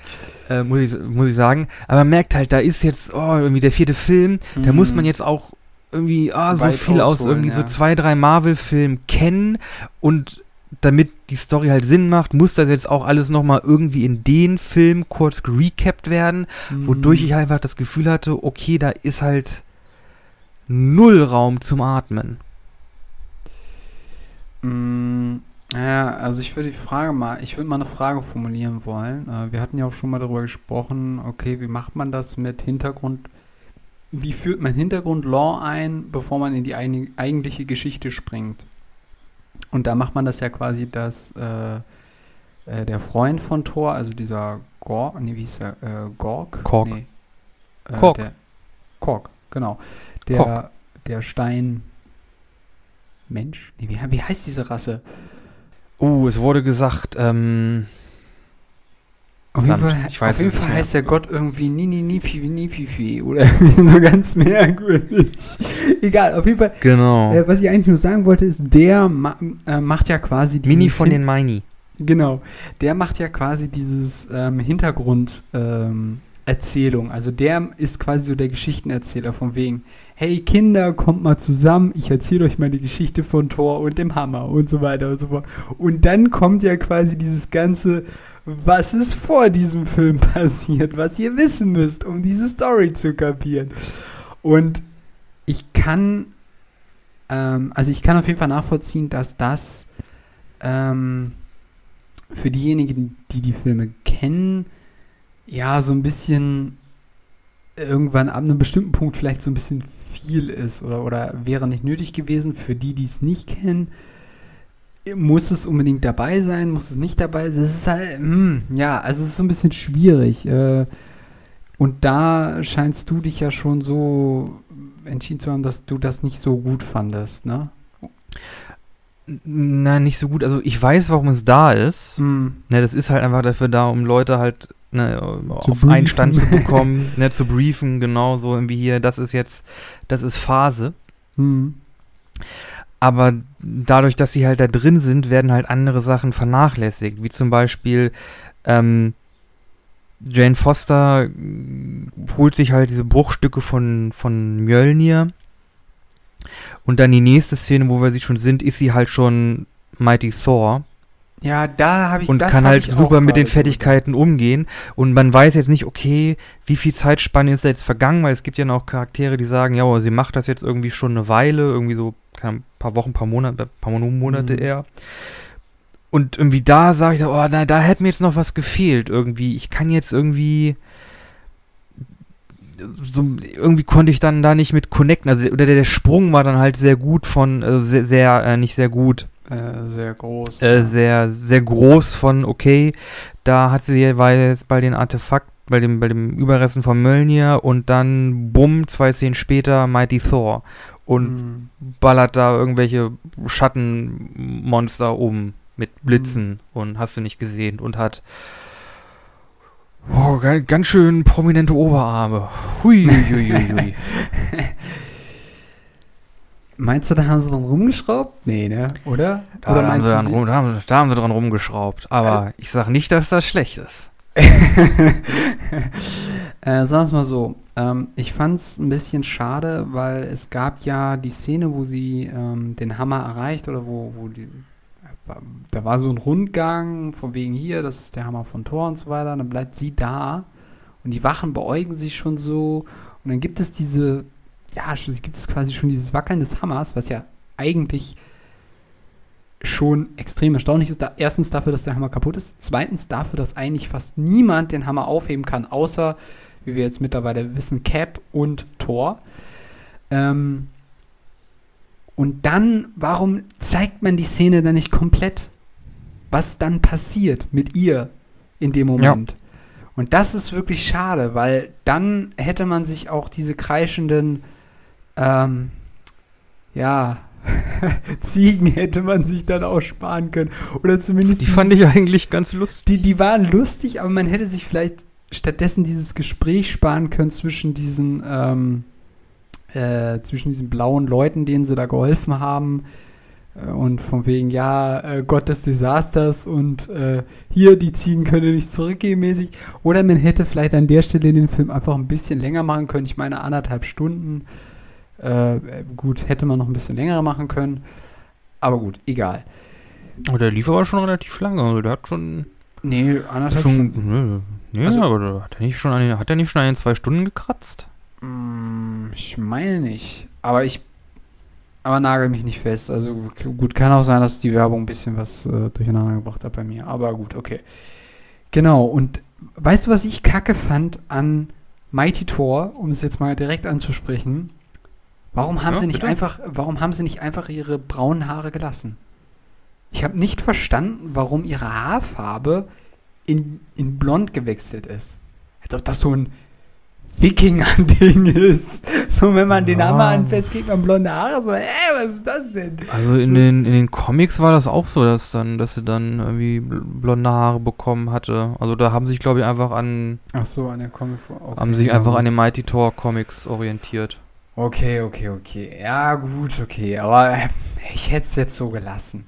äh, muss, ich, muss ich sagen. Aber man merkt halt, da ist jetzt, oh, irgendwie der vierte Film, da muss man jetzt auch irgendwie ah, so Weit viel aus irgendwie so ja. zwei, drei Marvel-Filmen kennen und damit die Story halt Sinn macht, muss das jetzt auch alles nochmal irgendwie in den Film kurz gerecapt werden, Mhm. wodurch ich einfach das Gefühl hatte, okay, da ist halt null Raum zum Atmen. Mm, Ja, also ich würde die Frage mal, ich würde mal eine Frage formulieren wollen. Äh, wir hatten ja auch schon mal darüber gesprochen, okay, wie macht man das mit Hintergrund, wie führt man Hintergrund-Lore ein, bevor man in die eigentliche Geschichte springt? Und da macht man das ja quasi, dass äh, äh, der Freund von Thor, also dieser Gorg, nee, wie hieß er, äh, Gorg? Korg. Nee. Äh, Korg. Der, Korg, genau. Der, Korg. der Stein Mensch? Nee, wie, wie heißt diese Rasse? Oh, es wurde gesagt, ähm, Auf jeden Fall, auf jeden Fall heißt der Gott irgendwie Nini Nifi Nififi oder so ganz merkwürdig. Egal, auf jeden Fall. genau. Äh, was ich eigentlich nur sagen wollte, ist, der ma äh, macht ja quasi dieses Mini von den Mini. Genau. Der macht ja quasi dieses ähm, Hintergrund ähm, Erzählung. Also der ist quasi so der Geschichtenerzähler von wegen, hey Kinder, kommt mal zusammen, ich erzähle euch mal die Geschichte von Thor und dem Hammer und so weiter und so fort. Und dann kommt ja quasi dieses ganze, was ist vor diesem Film passiert, was ihr wissen müsst, um diese Story zu kapieren. Und ich kann, ähm, also ich kann auf jeden Fall nachvollziehen, dass das ähm, für diejenigen, die die Filme kennen, ja, so ein bisschen irgendwann ab einem bestimmten Punkt vielleicht so ein bisschen viel ist oder, oder wäre nicht nötig gewesen. Für die, die es nicht kennen, muss es unbedingt dabei sein, muss es nicht dabei sein. Es ist halt, hm, ja, also es ist so ein bisschen schwierig. Äh, und da scheinst du dich ja schon so entschieden zu haben, dass du das nicht so gut fandest, ne? Nein, nicht so gut. Also ich weiß, warum es da ist. Hm. Ne, das ist halt einfach dafür da, um Leute halt ne, auf briefen. einen Stand zu bekommen, ne, zu briefen, genau so irgendwie hier, das ist jetzt, das ist Phase. Hm. Aber dadurch, dass sie halt da drin sind, werden halt andere Sachen vernachlässigt, wie zum Beispiel ähm, Jane Foster holt sich halt diese Bruchstücke von, von Mjölnir und dann die nächste Szene, wo wir sie schon sind, ist sie halt schon Mighty Thor Ja, da habe ich und das kann halt super mit den Fertigkeiten umgehen. Und man weiß jetzt nicht, okay, wie viel Zeitspanne ist da jetzt vergangen, weil es gibt ja noch Charaktere, die sagen, ja, sie macht das jetzt irgendwie schon eine Weile, irgendwie so ein paar Wochen, paar Monate, paar Monate Mhm. eher. Und irgendwie da sage ich, so, oh nein, da hätte mir jetzt noch was gefehlt irgendwie. Ich kann jetzt irgendwie so irgendwie konnte ich dann da nicht mit connecten. Also oder der, der Sprung war dann halt sehr gut von also sehr, sehr äh, nicht sehr gut, Äh, sehr groß. äh, sehr, sehr groß von, okay, da hat sie jeweils bei den Artefakt, bei dem, bei dem Überresten von Mjölnir und dann bumm, zwei Szenen später Mighty Thor und Mhm. ballert da irgendwelche Schattenmonster um mit Blitzen und hast du nicht gesehen und hat oh, ga- ganz schön prominente Oberarme. Hui, hui, hui, hui. Meinst du, da haben sie dran rumgeschraubt? Nee, ne? Oder? Da, Oder da, haben sie dran, rum- da, haben, da haben sie dran rumgeschraubt. Aber ich sag nicht, dass das schlecht ist. äh, sagen wir es mal so. Ähm, ich fand es ein bisschen schade, weil es gab ja die Szene, wo sie ähm, den Hammer erreicht oder wo, wo die. Da war so ein Rundgang von wegen hier, das ist der Hammer von Thor und so weiter. Dann bleibt sie da und die Wachen beäugen sich schon so. Und dann gibt es diese, ja, gibt es quasi schon dieses Wackeln des Hammers, was ja eigentlich schon extrem erstaunlich ist. Da, erstens dafür, dass der Hammer kaputt ist. Zweitens dafür, dass eigentlich fast niemand den Hammer aufheben kann, außer, wie wir jetzt mittlerweile wissen, Cap und Thor. Ähm, und dann, warum zeigt man die Szene dann nicht komplett? Was dann passiert mit ihr in dem Moment? Und das ist wirklich schade, weil dann hätte man sich auch diese kreischenden, ähm, ja, Ziegen hätte man sich dann auch sparen können. Oder zumindest. Die fand ich eigentlich ganz lustig. die, die waren lustig, aber man hätte sich vielleicht stattdessen dieses Gespräch sparen können zwischen diesen, ähm, äh, zwischen diesen blauen Leuten, denen sie da geholfen haben. Äh, Und von wegen, ja, äh, Gott des Desasters und äh, hier, die Ziegen können nicht zurückgehen mäßig. Oder man hätte vielleicht an der Stelle den Film einfach ein bisschen länger machen können. Ich meine, anderthalb Stunden. Äh, gut, hätte man noch ein bisschen länger machen können. Aber gut, egal. Aber der lief aber schon relativ lange. Also der hat schon. Nee, anderthalb schon Stunden. nee, Also- aber hat er nicht schon an hat er nicht schon an den zwei Stunden gekratzt? Mm, Ich meine nicht. Aber ich. Aber nagel mich nicht fest. Also gut, kann auch sein, dass die Werbung ein bisschen was äh, durcheinander gebracht hat bei mir. Aber gut, okay. Genau, und weißt du, was ich kacke fand an Mighty Thor, um es jetzt mal direkt anzusprechen? Warum haben Ja, sie nicht bitte. einfach, warum haben sie nicht einfach ihre braunen Haare gelassen? Ich habe nicht verstanden, warum ihre Haarfarbe in, in blond gewechselt ist. Als ob das so ein Wikinger-Ding ist. So, wenn man den Ja. Hammer anfasst, kriegt man blonde Haare. So, ey, was ist das denn? Also in den, in den Comics war das auch so, dass dann, dass sie dann irgendwie bl- blonde Haare bekommen hatte. Also da haben sich, glaube ich, einfach an, Ach so, an der Comic okay, haben sich einfach an den Mighty Thor Comics orientiert. Okay, okay, okay. Ja, gut, okay. Aber ich hätte es jetzt so gelassen.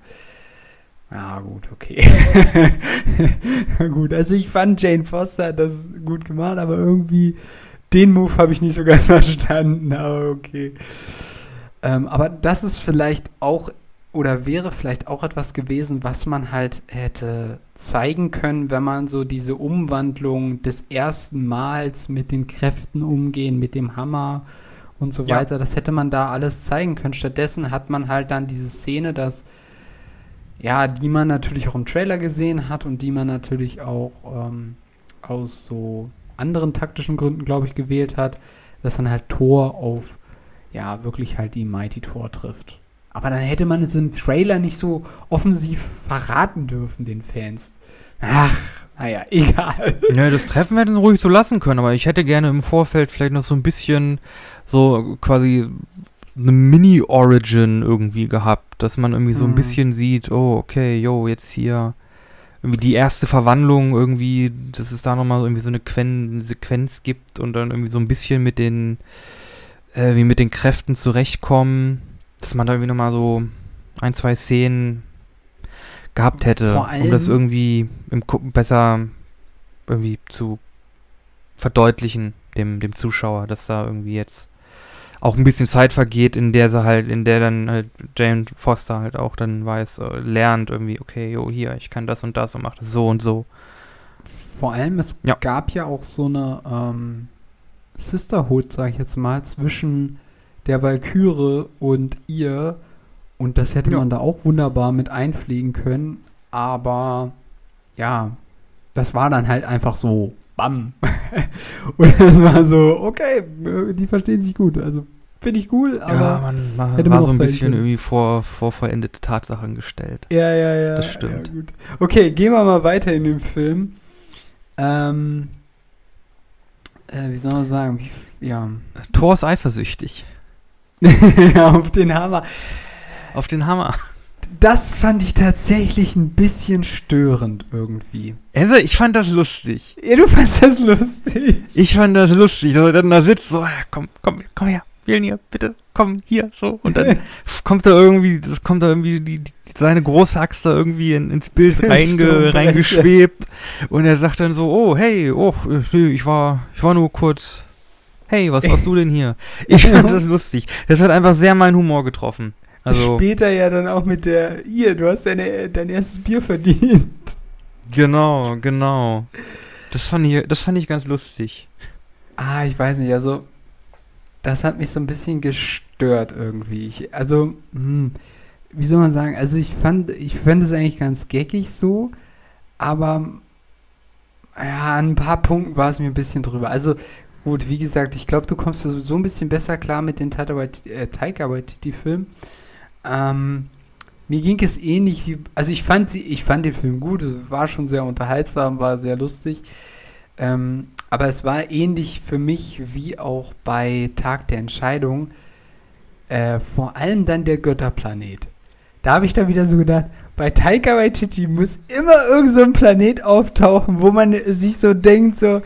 Ja, gut, okay. Gut, also ich fand Jane Foster hat das gut gemacht, aber irgendwie den Move habe ich nicht so ganz verstanden, aber okay. Ähm, aber das ist vielleicht auch oder wäre vielleicht auch etwas gewesen, was man halt hätte zeigen können, wenn man so diese Umwandlung des ersten Mals mit den Kräften umgehen, mit dem Hammer und so Ja. weiter, das hätte man da alles zeigen können. Stattdessen hat man halt dann diese Szene, dass ja, die man natürlich auch im Trailer gesehen hat und die man natürlich auch ähm, aus so anderen taktischen Gründen, glaube ich, gewählt hat, dass dann halt Thor auf ja, wirklich halt die Mighty Thor trifft. Aber dann hätte man es im Trailer nicht so offensiv verraten dürfen, den Fans. Ach, naja, egal. Ja, das Treffen hätten sie ruhig so lassen können, aber ich hätte gerne im Vorfeld vielleicht noch so ein bisschen so quasi eine Mini-Origin irgendwie gehabt, dass man irgendwie so ein Mhm. bisschen sieht, oh, okay, yo, jetzt hier irgendwie die erste Verwandlung irgendwie, dass es da nochmal irgendwie so eine Quen Sequenz gibt und dann irgendwie so ein bisschen mit den, äh, wie mit den Kräften zurechtkommen, dass man da irgendwie nochmal so ein, zwei Szenen gehabt hätte, um das irgendwie im, besser irgendwie zu verdeutlichen dem, dem Zuschauer, dass da irgendwie jetzt auch ein bisschen Zeit vergeht, in der sie halt, in der dann halt Jane Foster halt auch dann weiß, äh, lernt irgendwie, okay, jo, hier, ich kann das und das und mach das so und so. Vor allem, es Ja. gab ja auch so eine ähm, Sisterhood, sag ich jetzt mal, zwischen der Valkyrie und ihr. Und das hätte Ja. man da auch wunderbar mit einfliegen können. Aber ja, das war dann halt einfach so, bam. und das war so, okay, die verstehen sich gut. Also finde ich cool, aber. ja, man, man hätte war man so ein bisschen können. irgendwie vor, vor vollendete Tatsachen gestellt. Ja, ja, ja. Das stimmt. Ja, gut. Okay, gehen wir mal weiter in den Film. Ähm, äh, wie soll man sagen, wie, ja. Thor ist eifersüchtig. auf den Hammer. Auf den Hammer. Das fand ich tatsächlich ein bisschen störend irgendwie. Also, ich fand das lustig. Ja, du fandst das lustig. Ich fand das lustig, dass er dann da sitzt, so, komm, komm, komm her, Mjölnir, bitte, komm, hier, so. Und dann kommt da irgendwie, das kommt da irgendwie, die, die, seine große Axt da irgendwie in, ins Bild reinge, reingeschwebt. Und er sagt dann so, oh, hey, oh, ich war, ich war nur kurz, hey, was warst du denn hier? Ich fand das lustig. Das hat einfach sehr meinen Humor getroffen. Also, Später ja dann auch mit der, hier, du hast deine, dein erstes Bier verdient. Genau, genau. Das fand ich, das fand ich ganz lustig. Ah, ich weiß nicht, also das hat mich so ein bisschen gestört irgendwie. Ich, also, hm, wie soll man sagen, also ich fand, ich fand es eigentlich ganz geckig so, aber ja, an ein paar Punkten war es mir ein bisschen drüber. Also gut, wie gesagt, ich glaube, du kommst so ein bisschen besser klar mit den Taika Waititi-Filmen. Ähm, mir ging es ähnlich wie, also ich fand sie, ich fand den Film gut, war schon sehr unterhaltsam, war sehr lustig. Ähm, aber es war ähnlich für mich wie auch bei Tag der Entscheidung. Äh, vor allem dann der Götterplanet. Da habe ich dann wieder so gedacht, bei Taika Waititi muss immer irgend so ein Planet auftauchen, wo man sich so denkt, so,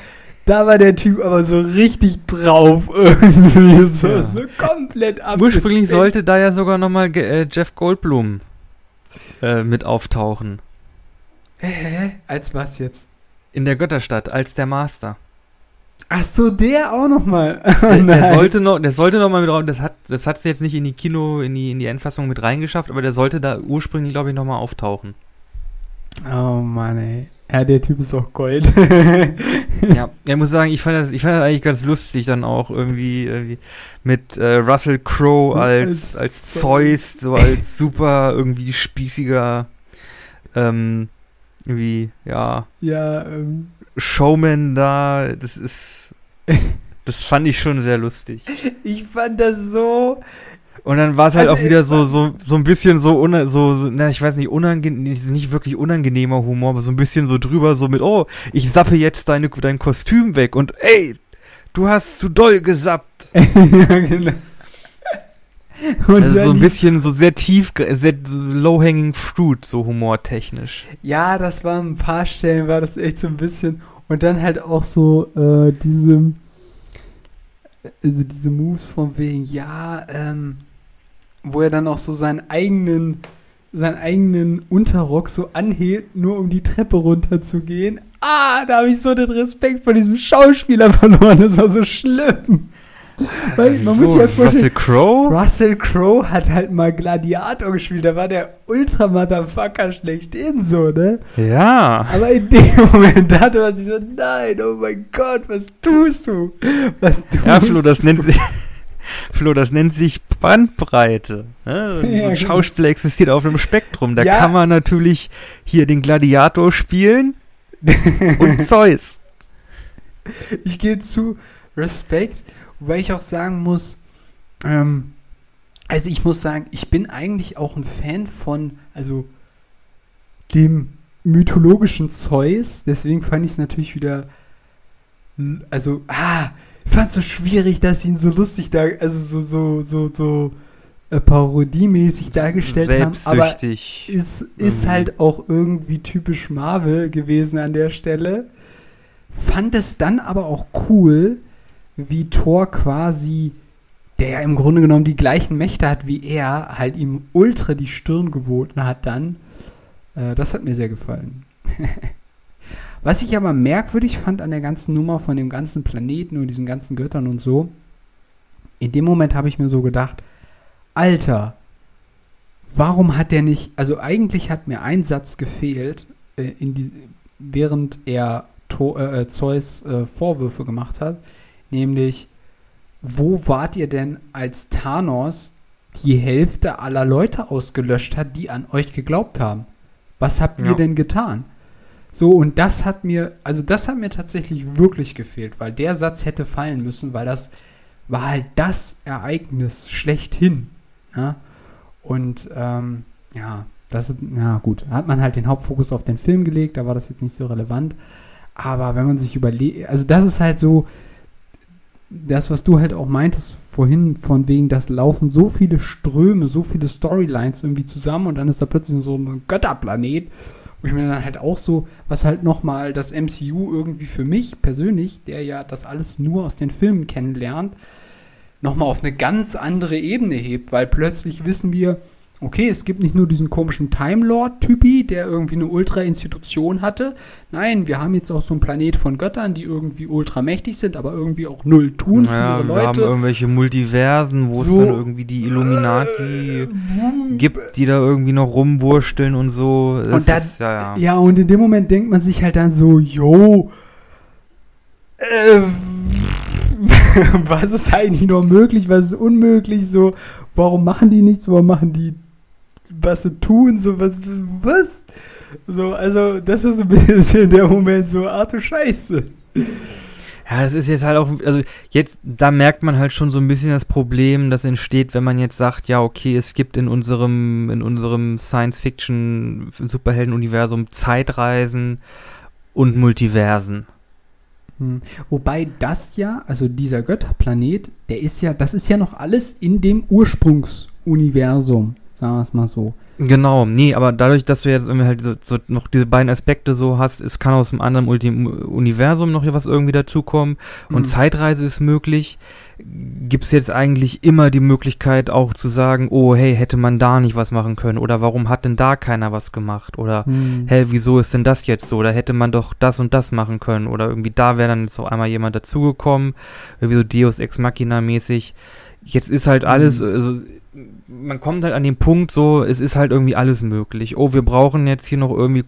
da war der Typ aber so richtig drauf irgendwie, so, ja. so komplett ab. Ursprünglich sollte da ja sogar nochmal äh, Jeff Goldblum äh, mit auftauchen. Hä? Als was jetzt? In der Götterstadt, als der Master. Ach so, der auch nochmal. Oh, der, der, sollte noch, der sollte noch mal mit raus. Das hat, das hat es jetzt nicht in die Kino, in die, in die Endfassung mit reingeschafft, aber der sollte da ursprünglich, glaube ich, nochmal auftauchen. Oh Mann, ey. Ja, der Typ ist auch Gold. ja, ich muss sagen, ich fand das, ich fand das eigentlich ganz lustig dann auch irgendwie, irgendwie mit äh, Russell Crowe als, als, Zeus, so als super irgendwie spießiger, ähm, irgendwie, ja. Ja, ähm. Showman da, das ist, das fand ich schon sehr lustig. Ich fand das so, und dann war es halt also auch wieder so, so, so ein bisschen so, so, na, ich weiß nicht, unangenehm, nicht wirklich unangenehmer Humor, aber so ein bisschen so drüber, so mit, oh, ich sappe jetzt deine, dein Kostüm weg und ey, du hast zu doll gesappt. ja, genau. Und also so ein bisschen so sehr tief, sehr low-hanging fruit, so humortechnisch. Ja, das war ein paar Stellen, war das echt so ein bisschen. Und dann halt auch so äh, diese, also diese Moves von wegen, ja, ähm, wo er dann auch so seinen eigenen, seinen eigenen Unterrock so anhebt, nur um die Treppe runter zu gehen. Ah, da habe ich so den Respekt vor diesem Schauspieler verloren. Das war so schlimm. Weil man so, muss vorstellen, Russell Crowe? Russell Crowe hat halt mal Gladiator gespielt. Da war der Ultra-Motherfucker schlechthin so, ne? Ja. Aber in dem Moment dachte man sich so, nein, oh mein Gott, was tust du? Was tust du? Ja, Flo, das nennt sich... Flo, das nennt sich Bandbreite. Ne? Ja, ein genau. Schauspieler existiert auf einem Spektrum. Da ja. kann man natürlich hier den Gladiator spielen und Zeus. Ich gehe zu Respekt, wobei ich auch sagen muss, ähm, also ich muss sagen, ich bin eigentlich auch ein Fan von, also dem mythologischen Zeus. Deswegen fand ich es natürlich wieder, also, ah, ich fand es so schwierig, dass sie ihn so lustig da, also so, so, so, so äh, parodiemäßig dargestellt haben. Aber ist, ist halt auch irgendwie typisch Marvel gewesen an der Stelle. Fand es dann aber auch cool, wie Thor quasi, der ja im Grunde genommen die gleichen Mächte hat wie er, halt ihm ultra die Stirn geboten hat dann. Äh, das hat mir sehr gefallen. Was ich aber merkwürdig fand an der ganzen Nummer von dem ganzen Planeten und diesen ganzen Göttern und so, in dem Moment habe ich mir so gedacht, Alter, warum hat der nicht, also eigentlich hat mir ein Satz gefehlt, äh, die, während er to, äh, Zeus äh, Vorwürfe gemacht hat, nämlich, wo wart ihr denn, als Thanos die Hälfte aller Leute ausgelöscht hat, die an euch geglaubt haben? Was habt ja. ihr denn getan? So, und das hat mir, also das hat mir tatsächlich wirklich gefehlt, weil der Satz hätte fallen müssen, weil das war halt das Ereignis schlechthin. Ja? Und ähm, ja, das ist, ja gut, hat man halt den Hauptfokus auf den Film gelegt, da war das jetzt nicht so relevant. Aber wenn man sich überlegt, also das ist halt so, das, was du halt auch meintest vorhin, von wegen, das laufen so viele Ströme, so viele Storylines irgendwie zusammen und dann ist da plötzlich so ein Götterplanet, wo ich mir dann halt auch so, was halt nochmal das MCU irgendwie für mich persönlich, der ja das alles nur aus den Filmen kennenlernt, nochmal auf eine ganz andere Ebene hebt, weil plötzlich wissen wir, okay, es gibt nicht nur diesen komischen Time Lord-Typi, der irgendwie eine Ultra-Institution hatte. Nein, wir haben jetzt auch so einen Planet von Göttern, die irgendwie ultra mächtig sind, aber irgendwie auch null tun naja, für ihre Leute. Wir haben irgendwelche Multiversen, wo so, es dann irgendwie die Illuminati äh, gibt, die da irgendwie noch rumwursteln und so. Das und da, ist, ja, ja. ja, und in dem Moment denkt man sich halt dann so, yo, äh, was ist eigentlich noch möglich, was ist unmöglich, so, warum machen die nichts, warum machen die was sie tun, so was, was? So, also, das ist so ein bisschen der Moment, so, ach du Scheiße. Ja, das ist jetzt halt auch, also jetzt, da merkt man halt schon so ein bisschen das Problem, das entsteht, wenn man jetzt sagt, ja, okay, es gibt in unserem, in unserem Science-Fiction-Superhelden-Universum Zeitreisen und Multiversen. Hm. Wobei das ja, also dieser Götterplanet, der ist ja, das ist ja noch alles in dem Ursprungsuniversum sagen wir es mal so. Genau, nee, aber dadurch, dass du jetzt irgendwie halt so, so noch diese beiden Aspekte so hast, es kann aus einem anderen Ulti Universum noch was irgendwie dazukommen und mhm. Zeitreise ist möglich, gibt es jetzt eigentlich immer die Möglichkeit auch zu sagen, oh hey, hätte man da nicht was machen können oder warum hat denn da keiner was gemacht oder mhm. hey, wieso ist denn das jetzt so oder hätte man doch das und das machen können oder irgendwie da wäre dann jetzt auf einmal jemand dazugekommen, irgendwie so Deus Ex Machina mäßig. Jetzt ist halt alles, mhm. also man kommt halt an den Punkt so, es ist halt irgendwie alles möglich. Oh, wir brauchen jetzt hier noch irgendwie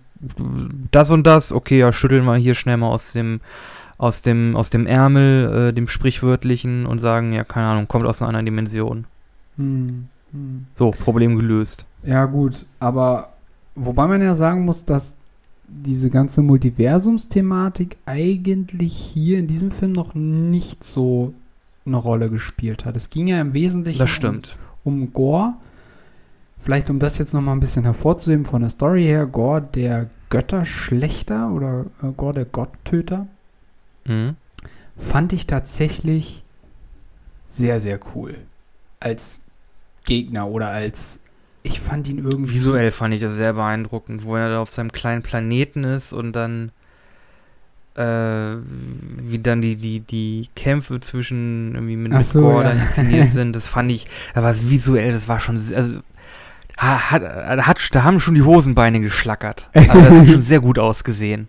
das und das. Okay, ja, schütteln wir hier schnell mal aus dem aus dem aus dem Ärmel, äh, dem sprichwörtlichen und sagen, ja, keine Ahnung, kommt aus einer anderen Dimension. Hm, hm. So, Problem gelöst. Ja, gut, aber wobei man ja sagen muss, dass diese ganze Multiversumsthematik eigentlich hier in diesem Film noch nicht so eine Rolle gespielt hat. Es ging ja im Wesentlichen das stimmt. Um, um Gore. Vielleicht um das jetzt nochmal ein bisschen hervorzuheben von der Story her, Gore der Götterschlechter oder äh, Gore der Gotttöter, mhm. fand ich tatsächlich sehr, sehr cool. Als Gegner oder als ich fand ihn irgendwie. Visuell fand ich das sehr beeindruckend, wo er da auf seinem kleinen Planeten ist und dann äh, wie dann die, die, die Kämpfe zwischen irgendwie mit, mit so, Gore ja. inszeniert sind, das fand ich, da war es visuell, das war schon, also hat, hat, da haben schon die Hosenbeine geschlackert. Also das hat schon sehr gut ausgesehen.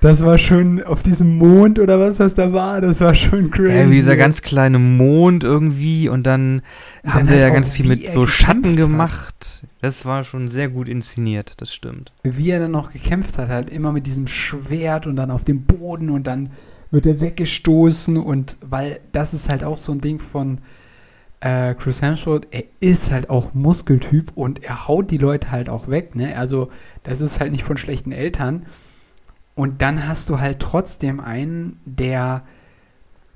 Das war schon auf diesem Mond oder was das da war, das war schon crazy. Ja, wie dieser ganz kleine Mond irgendwie und dann, und haben wir halt ja ganz viel mit so Schatten gemacht. Hat. Das war schon sehr gut inszeniert, das stimmt. Wie er dann noch gekämpft hat, halt immer mit diesem Schwert und dann auf dem Boden und dann wird er weggestoßen und weil das ist halt auch so ein Ding von äh, Chris Hemsworth, er ist halt auch Muskeltyp und er haut die Leute halt auch weg, ne? Also das ist halt nicht von schlechten Eltern. Und dann hast du halt trotzdem einen, der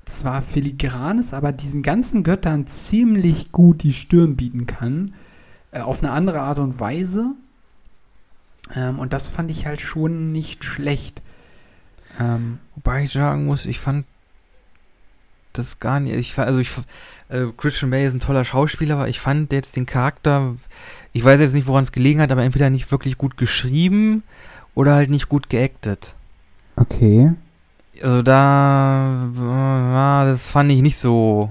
zwar filigran ist, aber diesen ganzen Göttern ziemlich gut die Stirn bieten kann. Äh, auf eine andere Art und Weise. Ähm, und das fand ich halt schon nicht schlecht. Ähm, Wobei ich sagen muss, ich fand das gar nicht. Ich, also ich, äh, Christian Bale ist ein toller Schauspieler, aber ich fand jetzt den Charakter, ich weiß jetzt nicht, woran es gelegen hat, aber entweder nicht wirklich gut geschrieben oder halt nicht gut geactet. Okay. Also da, ja, das fand ich nicht so.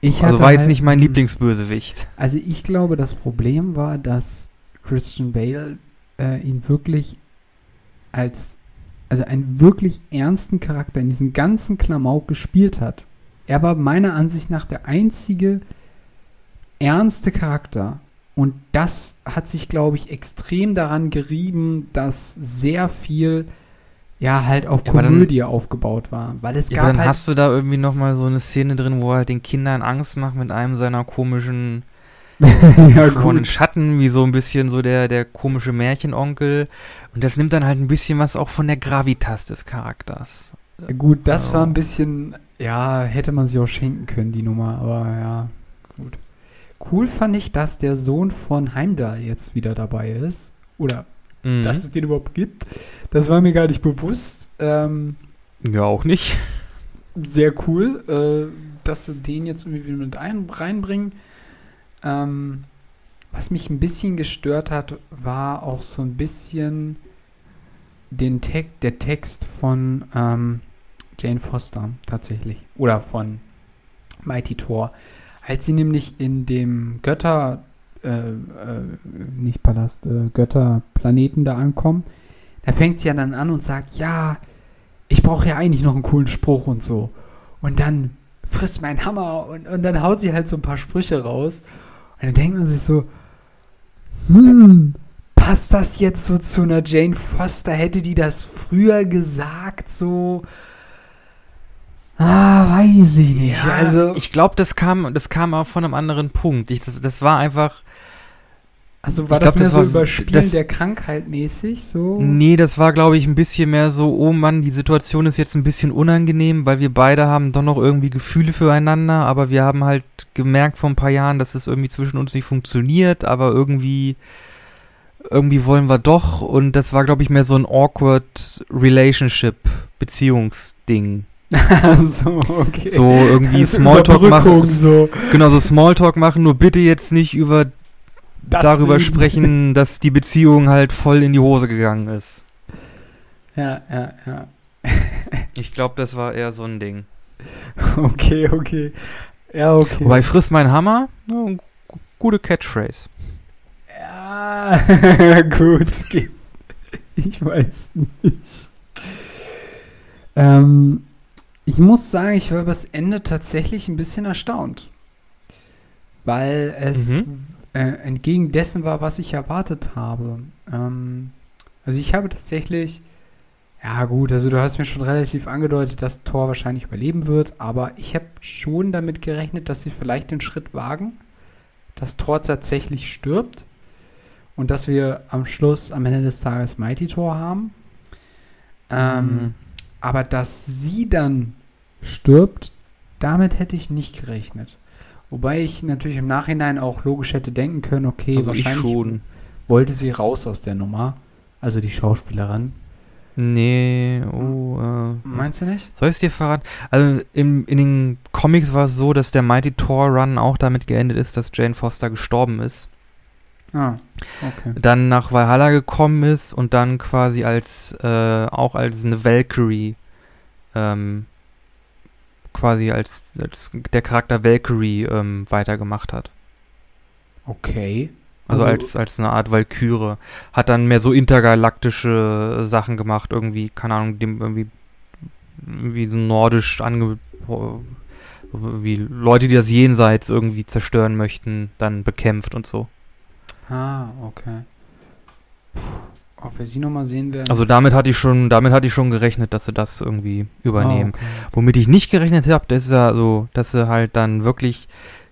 Ich also war halt, jetzt nicht mein Lieblingsbösewicht. Also ich glaube, das Problem war, dass Christian Bale äh, ihn wirklich als, also einen wirklich ernsten Charakter in diesem ganzen Klamauk gespielt hat. Er war meiner Ansicht nach der einzige ernste Charakter. Und das hat sich, glaube ich, extrem daran gerieben, dass sehr viel ja halt auf ja, Komödie dann, aufgebaut war, weil es ja, gab dann halt hast du da irgendwie noch mal so eine Szene drin, wo er halt den Kindern Angst macht mit einem seiner komischen ja, von Schatten, wie so ein bisschen so der der komische Märchenonkel und das nimmt dann halt ein bisschen was auch von der Gravitas des Charakters. Gut, das also. war ein bisschen ja, hätte man sich auch schenken können die Nummer, aber ja. Cool fand ich, dass der Sohn von Heimdall jetzt wieder dabei ist. Oder mhm. dass es den überhaupt gibt. Das war mir gar nicht bewusst. Ähm, ja, auch nicht. sehr cool, äh, dass sie den jetzt irgendwie wieder mit ein, reinbringen. Ähm, was mich ein bisschen gestört hat, war auch so ein bisschen den Te der Text von ähm, Jane Foster tatsächlich. Oder von Mighty Thor. Als sie nämlich in dem Götter, äh, äh, nicht Palast, äh, Götterplaneten da ankommen, da fängt sie ja dann an und sagt, ja, ich brauche ja eigentlich noch einen coolen Spruch und so. Und dann frisst mein Hammer und, und dann haut sie halt so ein paar Sprüche raus. Und dann denkt man sich so, hm, passt das jetzt so zu einer Jane Foster? Hätte die das früher gesagt, so? Ah, weiß ich nicht. Ja, also, ich glaube, das kam, das kam auch von einem anderen Punkt. Ich, das, das war einfach. also war das glaub, mehr das so war- Überspielen das- der Krankheit mäßig, so? Nee, das war, glaube ich, ein bisschen mehr so, oh Mann, die Situation ist jetzt ein bisschen unangenehm, weil wir beide haben doch noch irgendwie Gefühle füreinander, aber wir haben halt gemerkt vor ein paar Jahren, dass es irgendwie zwischen uns nicht funktioniert, aber irgendwie, irgendwie wollen wir doch und das war, glaube ich, mehr so ein awkward Relationship, Beziehungsding. so, okay. So irgendwie Also Smalltalk machen. so. Genau, so Smalltalk machen, nur bitte jetzt nicht über Das darüber sprechen, dass die Beziehung halt voll in die Hose gegangen ist. Ja, ja, ja. Ich glaube, das war eher so ein Ding. Okay, okay. Ja, okay. Wobei friss mein Hammer, ja, gu- gute Catchphrase. Ja, gut. Ich weiß nicht. Ähm, ich muss sagen, ich war über das Ende tatsächlich ein bisschen erstaunt. Weil es äh, entgegen dessen war, was ich erwartet habe. Ähm, also ich habe tatsächlich, ja gut, also du hast mir schon relativ angedeutet, dass Thor wahrscheinlich überleben wird, aber ich habe schon damit gerechnet, dass sie vielleicht den Schritt wagen, dass Thor tatsächlich stirbt und dass wir am Schluss, am Ende des Tages Mighty Thor haben. Ähm, Mhm. Aber dass sie dann stirbt, damit hätte ich nicht gerechnet. Wobei ich natürlich im Nachhinein auch logisch hätte denken können, okay, Also ich wahrscheinlich wollte sie raus aus der Nummer. Also die Schauspielerin. Nee, oh, äh. Meinst du nicht? Soll ich es dir verraten? Also im, in den Comics war es so, dass der Mighty Thor Run auch damit geendet ist, dass Jane Foster gestorben ist. Ah, okay. Dann nach Valhalla gekommen ist und dann quasi als, äh, auch als eine Valkyrie, ähm, quasi als, als der Charakter Valkyrie ähm, weitergemacht hat. Okay. Also, Also- als, als eine Art Valkyrie. Hat dann mehr so intergalaktische Sachen gemacht, irgendwie, keine Ahnung, dem irgendwie, irgendwie nordisch ange. wie Leute, die das Jenseits irgendwie zerstören möchten, dann bekämpft und so. Ah, okay. Puh, ob wir sie nochmal sehen werden. Also damit hatte ich schon, damit hatte ich schon gerechnet, dass sie das irgendwie übernehmen. Ah, okay. Womit ich nicht gerechnet habe, das ist ja so, dass sie halt dann wirklich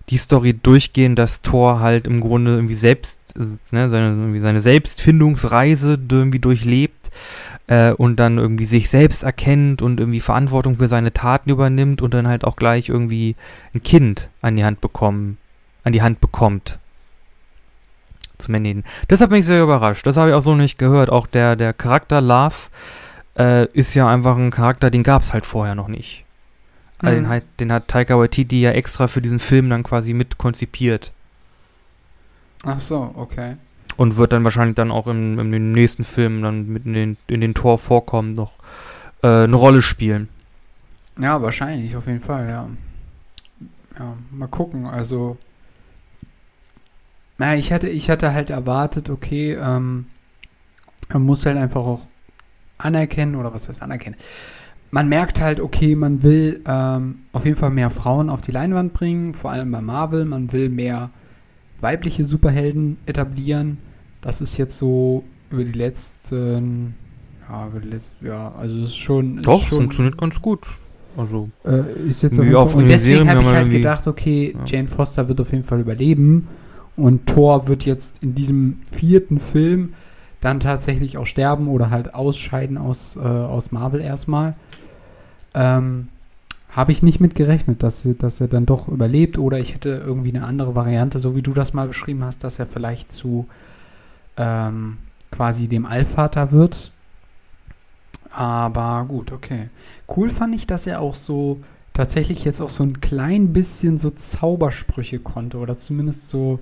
die Story durchgehen, dass Thor halt im Grunde irgendwie selbst, äh, ne, seine, seine Selbstfindungsreise irgendwie durchlebt äh, und dann irgendwie sich selbst erkennt und irgendwie Verantwortung für seine Taten übernimmt und dann halt auch gleich irgendwie ein Kind an die Hand bekommen, an die Hand bekommt. Zum Ende. Das hat mich sehr überrascht. Das habe ich auch so nicht gehört. Auch der, der Charakter Love äh, ist ja einfach ein Charakter, den gab es halt vorher noch nicht. Also Mhm. den, hat, den hat Taika Waititi ja extra für diesen Film dann quasi mit konzipiert. Ach so, okay. Und wird dann wahrscheinlich dann auch im, im nächsten Film dann mit in den, in den Tor vorkommen noch äh, eine Rolle spielen. Ja, wahrscheinlich, auf jeden Fall, ja. Ja, mal gucken, also. Na, ich hatte, ich hatte halt erwartet, okay, ähm, man muss halt einfach auch anerkennen, oder was heißt anerkennen? Man merkt halt, okay, man will ähm, auf jeden Fall mehr Frauen auf die Leinwand bringen, vor allem bei Marvel. Man will mehr weibliche Superhelden etablieren. Das ist jetzt so über die letzten, ja, über die letzten, ja, also es ist schon, es Doch, ist schon funktioniert ganz gut. Also, äh, ist jetzt auf jeden Fall. Und deswegen habe ich halt gedacht, okay, Ja. Jane Foster wird auf jeden Fall überleben. Und Thor wird jetzt in diesem vierten Film dann tatsächlich auch sterben oder halt ausscheiden aus, äh, aus Marvel erstmal. Ähm, habe ich nicht mit gerechnet, dass, dass er dann doch überlebt oder ich hätte irgendwie eine andere Variante, so wie du das mal beschrieben hast, dass er vielleicht zu ähm, quasi dem Allvater wird. Aber gut, okay. Cool fand ich, dass er auch so tatsächlich jetzt auch so ein klein bisschen so Zaubersprüche konnte oder zumindest so,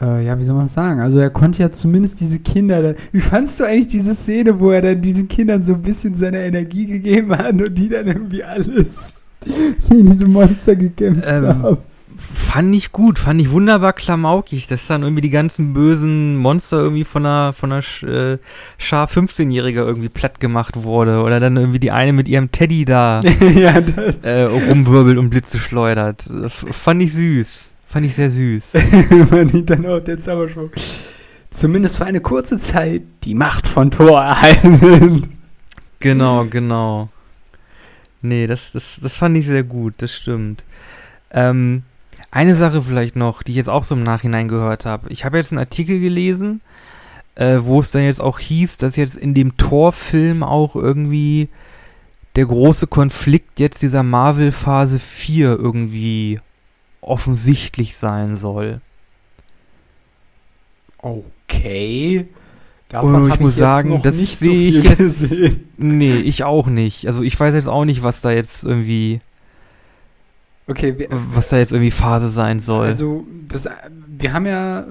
äh, ja, wie soll man das sagen? Also er konnte ja zumindest diese Kinder, da, wie fandst du eigentlich diese Szene, wo er dann diesen Kindern so ein bisschen seine Energie gegeben hat und die dann irgendwie alles gegen diese Monster gekämpft Ähm, haben? Fand ich gut, fand ich wunderbar klamaukig, dass dann irgendwie die ganzen bösen Monster irgendwie von einer, von einer Sch- äh, Schar 15-Jähriger irgendwie platt gemacht wurde. Oder dann irgendwie die eine mit ihrem Teddy da ja, äh, rumwirbelt und Blitze schleudert. F fand ich süß. Fand ich sehr süß. man sieht dann auch der Zauberspruch. Zumindest für eine kurze Zeit die Macht von Thor erhalten. Genau, genau. Nee, das, das, das fand ich sehr gut, das stimmt. Ähm, eine Sache vielleicht noch, die ich jetzt auch so im Nachhinein gehört habe. Ich habe jetzt einen Artikel gelesen, äh, wo es dann jetzt auch hieß, dass jetzt in dem Torfilm auch irgendwie der große Konflikt jetzt dieser Marvel Phase 4 irgendwie offensichtlich sein soll. Okay. Und Davon ich habe muss ich sagen, das nicht so sehe ich viel jetzt- gesehen. Nee, ich auch nicht. Also ich weiß jetzt auch nicht, was da jetzt irgendwie, Okay, wir, was da jetzt irgendwie Phase sein soll. also das, wir haben ja äh,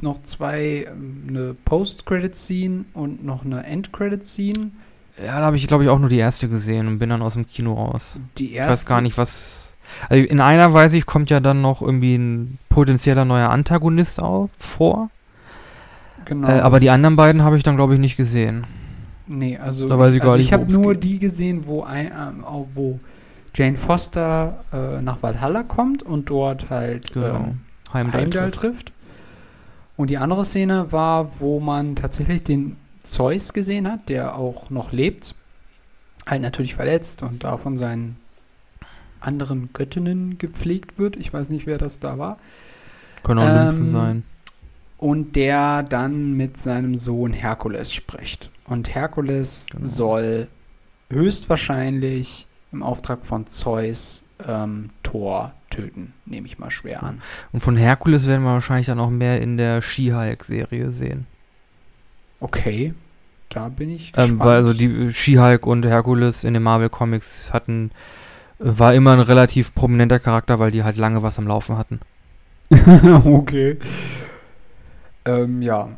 noch zwei, ähm, eine Post-Credit-Scene und noch eine End-Credit-Scene. Ja, da habe ich, glaube ich, auch nur die erste gesehen und bin dann aus dem Kino raus. Die Ich erste, weiß gar nicht, was. Also in einer weiß ich, kommt ja dann noch irgendwie ein potenzieller neuer Antagonist auf, vor. Genau, äh, aber die anderen beiden habe ich dann, glaube ich, nicht gesehen. Nee, also, also ich habe nur geht. die gesehen, wo, ein, ähm, wo Jane Foster äh, nach Valhalla kommt und dort halt Genau. ähm, Heimdall. Heimdall trifft. Und die andere Szene war, wo man tatsächlich den Zeus gesehen hat, der auch noch lebt. Halt natürlich verletzt und da von seinen anderen Göttinnen gepflegt wird. Ich weiß nicht, wer das da war. Können auch Ähm, sein. Und der dann mit seinem Sohn Herkules spricht. Und Herkules Genau. soll höchstwahrscheinlich im Auftrag von Zeus ähm, Thor töten, nehme ich mal schwer an. Und von Herkules werden wir wahrscheinlich dann auch mehr in der She-Hulk-Serie sehen. Okay, da bin ich gespannt. Ähm, weil also die äh, She-Hulk und Herkules in den Marvel-Comics hatten, äh, war immer ein relativ prominenter Charakter, weil die halt lange was am Laufen hatten. okay. Ähm, ja.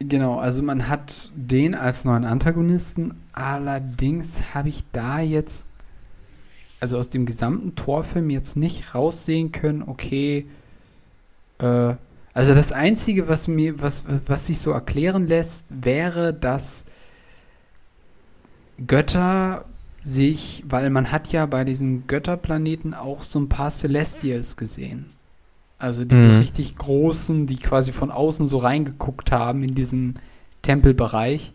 Genau, also man hat den als neuen Antagonisten. Allerdings habe ich da jetzt, also aus dem gesamten Torfilm jetzt nicht raussehen können, okay, äh, also das Einzige, was mir, was, was sich so erklären lässt, wäre, dass Götter sich, weil man hat ja bei diesen Götterplaneten auch so ein paar Celestials gesehen. Also diese Mhm. richtig großen, die quasi von außen so reingeguckt haben in diesen Tempelbereich.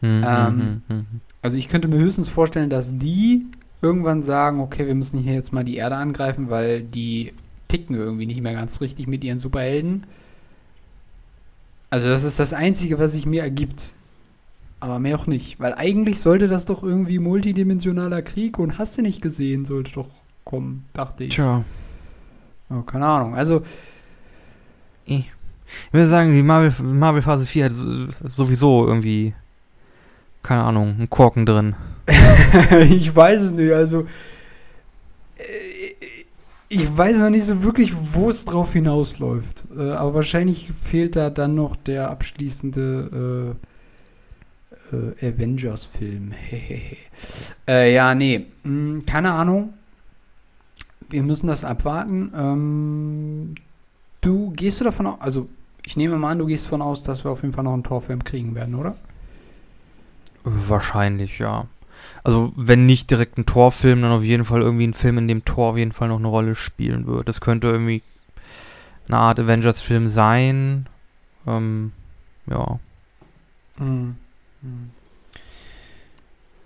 Mhm, Ähm, mhm, mhm. Also ich könnte mir höchstens vorstellen, dass die irgendwann sagen, okay, wir müssen hier jetzt mal die Erde angreifen, weil die ticken irgendwie nicht mehr ganz richtig mit ihren Superhelden. Also das ist das Einzige, was sich mir ergibt. Aber mehr auch nicht. Weil eigentlich sollte das doch irgendwie multidimensionaler Krieg und hast du nicht gesehen, sollte doch kommen, dachte ich. Tja. Oh, keine Ahnung. Also, Ich würde sagen, die Marvel, Marvel Phase 4 hat so- sowieso irgendwie, keine Ahnung, einen Korken drin. ich weiß es nicht. Also, äh, ich weiß noch nicht so wirklich, wo es drauf hinausläuft. Äh, Aber wahrscheinlich fehlt da dann noch der abschließende äh, äh, Avengers-Film. Äh, ja, nee. Hm, keine Ahnung. Wir müssen das abwarten. Ähm, du gehst du davon aus, also ich nehme mal an, du gehst davon aus, dass wir auf jeden Fall noch einen Torfilm kriegen werden, oder? Wahrscheinlich, ja. Also, wenn nicht direkt ein Torfilm, dann auf jeden Fall irgendwie ein Film, in dem Tor auf jeden Fall noch eine Rolle spielen wird. Das könnte irgendwie eine Art Avengers-Film sein. Ähm, ja. Mhm.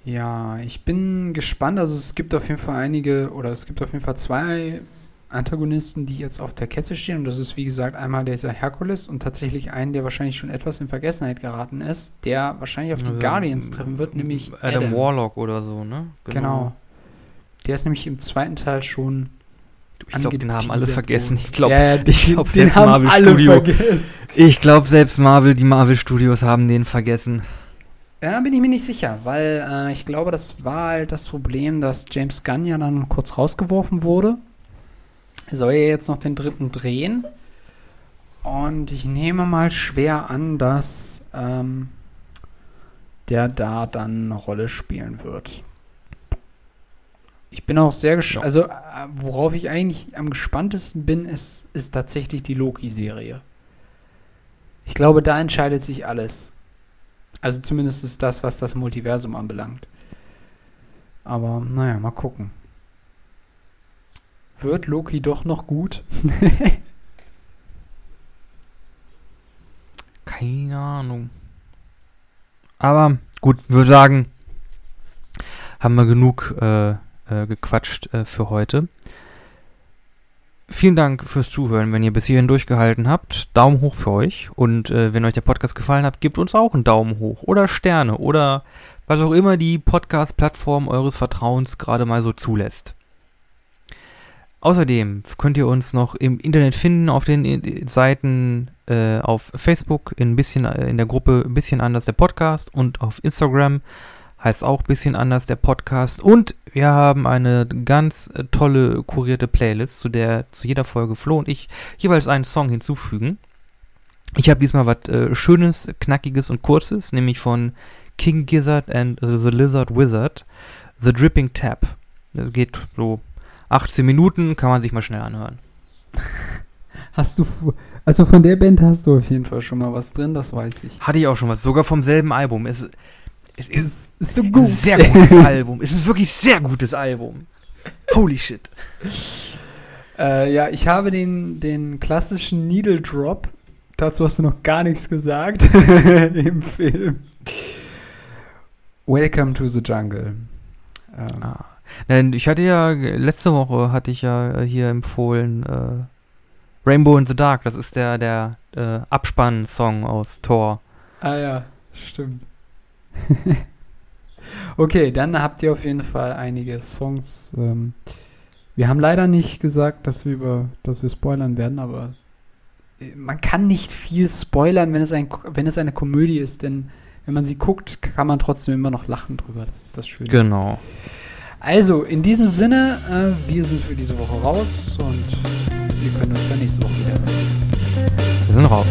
Ja, ich bin gespannt. Also es gibt auf jeden Fall einige, oder es gibt auf jeden Fall zwei Antagonisten, die jetzt auf der Kette stehen. Und das ist, wie gesagt, einmal dieser Herkules und tatsächlich einen, der wahrscheinlich schon etwas in Vergessenheit geraten ist, der wahrscheinlich auf die Also, Guardians treffen wird, nämlich Adam, Adam. Warlock oder so, ne? Genau. Der ist nämlich im zweiten Teil schon. Ich glaube, den haben alle vergessen. Ich glaube, ja, ja, glaub, selbst haben Marvel alle Studio- vergessen. ich glaube, selbst Marvel, die Marvel Studios haben den vergessen. Ja, bin ich mir nicht sicher, weil äh, ich glaube, das war halt das Problem, dass James Gunn ja dann kurz rausgeworfen wurde. Er soll ja jetzt noch den dritten drehen. Und ich nehme mal schwer an, dass ähm, der da dann eine Rolle spielen wird. Ich bin auch sehr gespannt. Also, äh, worauf ich eigentlich am gespanntesten bin, ist, ist tatsächlich die Loki-Serie. Ich glaube, da entscheidet sich alles. Also zumindest ist das, was das Multiversum anbelangt. Aber naja, mal gucken. Wird Loki doch noch gut? Keine Ahnung. Aber gut, würde sagen, haben wir genug äh, äh, gequatscht äh, für heute. Vielen Dank fürs Zuhören, wenn ihr bis hierhin durchgehalten habt. Daumen hoch für euch. Und äh, wenn euch der Podcast gefallen hat, gebt uns auch einen Daumen hoch oder Sterne oder was auch immer die Podcast-Plattform eures Vertrauens gerade mal so zulässt. Außerdem könnt ihr uns noch im Internet finden auf den äh, Seiten äh, auf Facebook in, bisschen, äh, in der Gruppe ein bisschen anders der Podcast und auf Instagram heißt auch bisschen anders der Podcast. Und wir haben eine ganz äh, tolle kurierte Playlist, zu der zu jeder Folge Flo und ich jeweils einen Song hinzufügen. Ich habe diesmal was äh, Schönes, Knackiges und Kurzes, nämlich von King Gizzard and the Lizard Wizard, The Dripping Tap. Das geht so 18 Minuten, kann man sich mal schnell anhören. Hast du, also von der Band hast du auf jeden Fall schon mal was drin, das weiß ich. Hatte ich auch schon was, sogar vom selben Album. Es, es ist, ist so gut. ein sehr gutes Album. Es ist wirklich sehr gutes Album. Holy shit. Äh, ja, ich habe den, den klassischen Needle Drop. Dazu hast du noch gar nichts gesagt im Film. Welcome to the Jungle. Ähm. Ah. Nein, ich hatte ja, letzte Woche hatte ich ja hier empfohlen, äh, Rainbow in the Dark, das ist der, der äh, Abspann-Song aus Thor. Ah ja, stimmt. okay, dann habt ihr auf jeden Fall einige Songs. Ähm, wir haben leider nicht gesagt, dass wir über, dass wir spoilern werden, aber äh, man kann nicht viel spoilern, wenn es, ein, wenn es eine Komödie ist, denn wenn man sie guckt, kann man trotzdem immer noch lachen drüber. Das ist das Schöne. Genau. Also, in diesem Sinne, äh, wir sind für diese Woche raus und wir können uns dann nächste Woche wieder. Wir sind raus.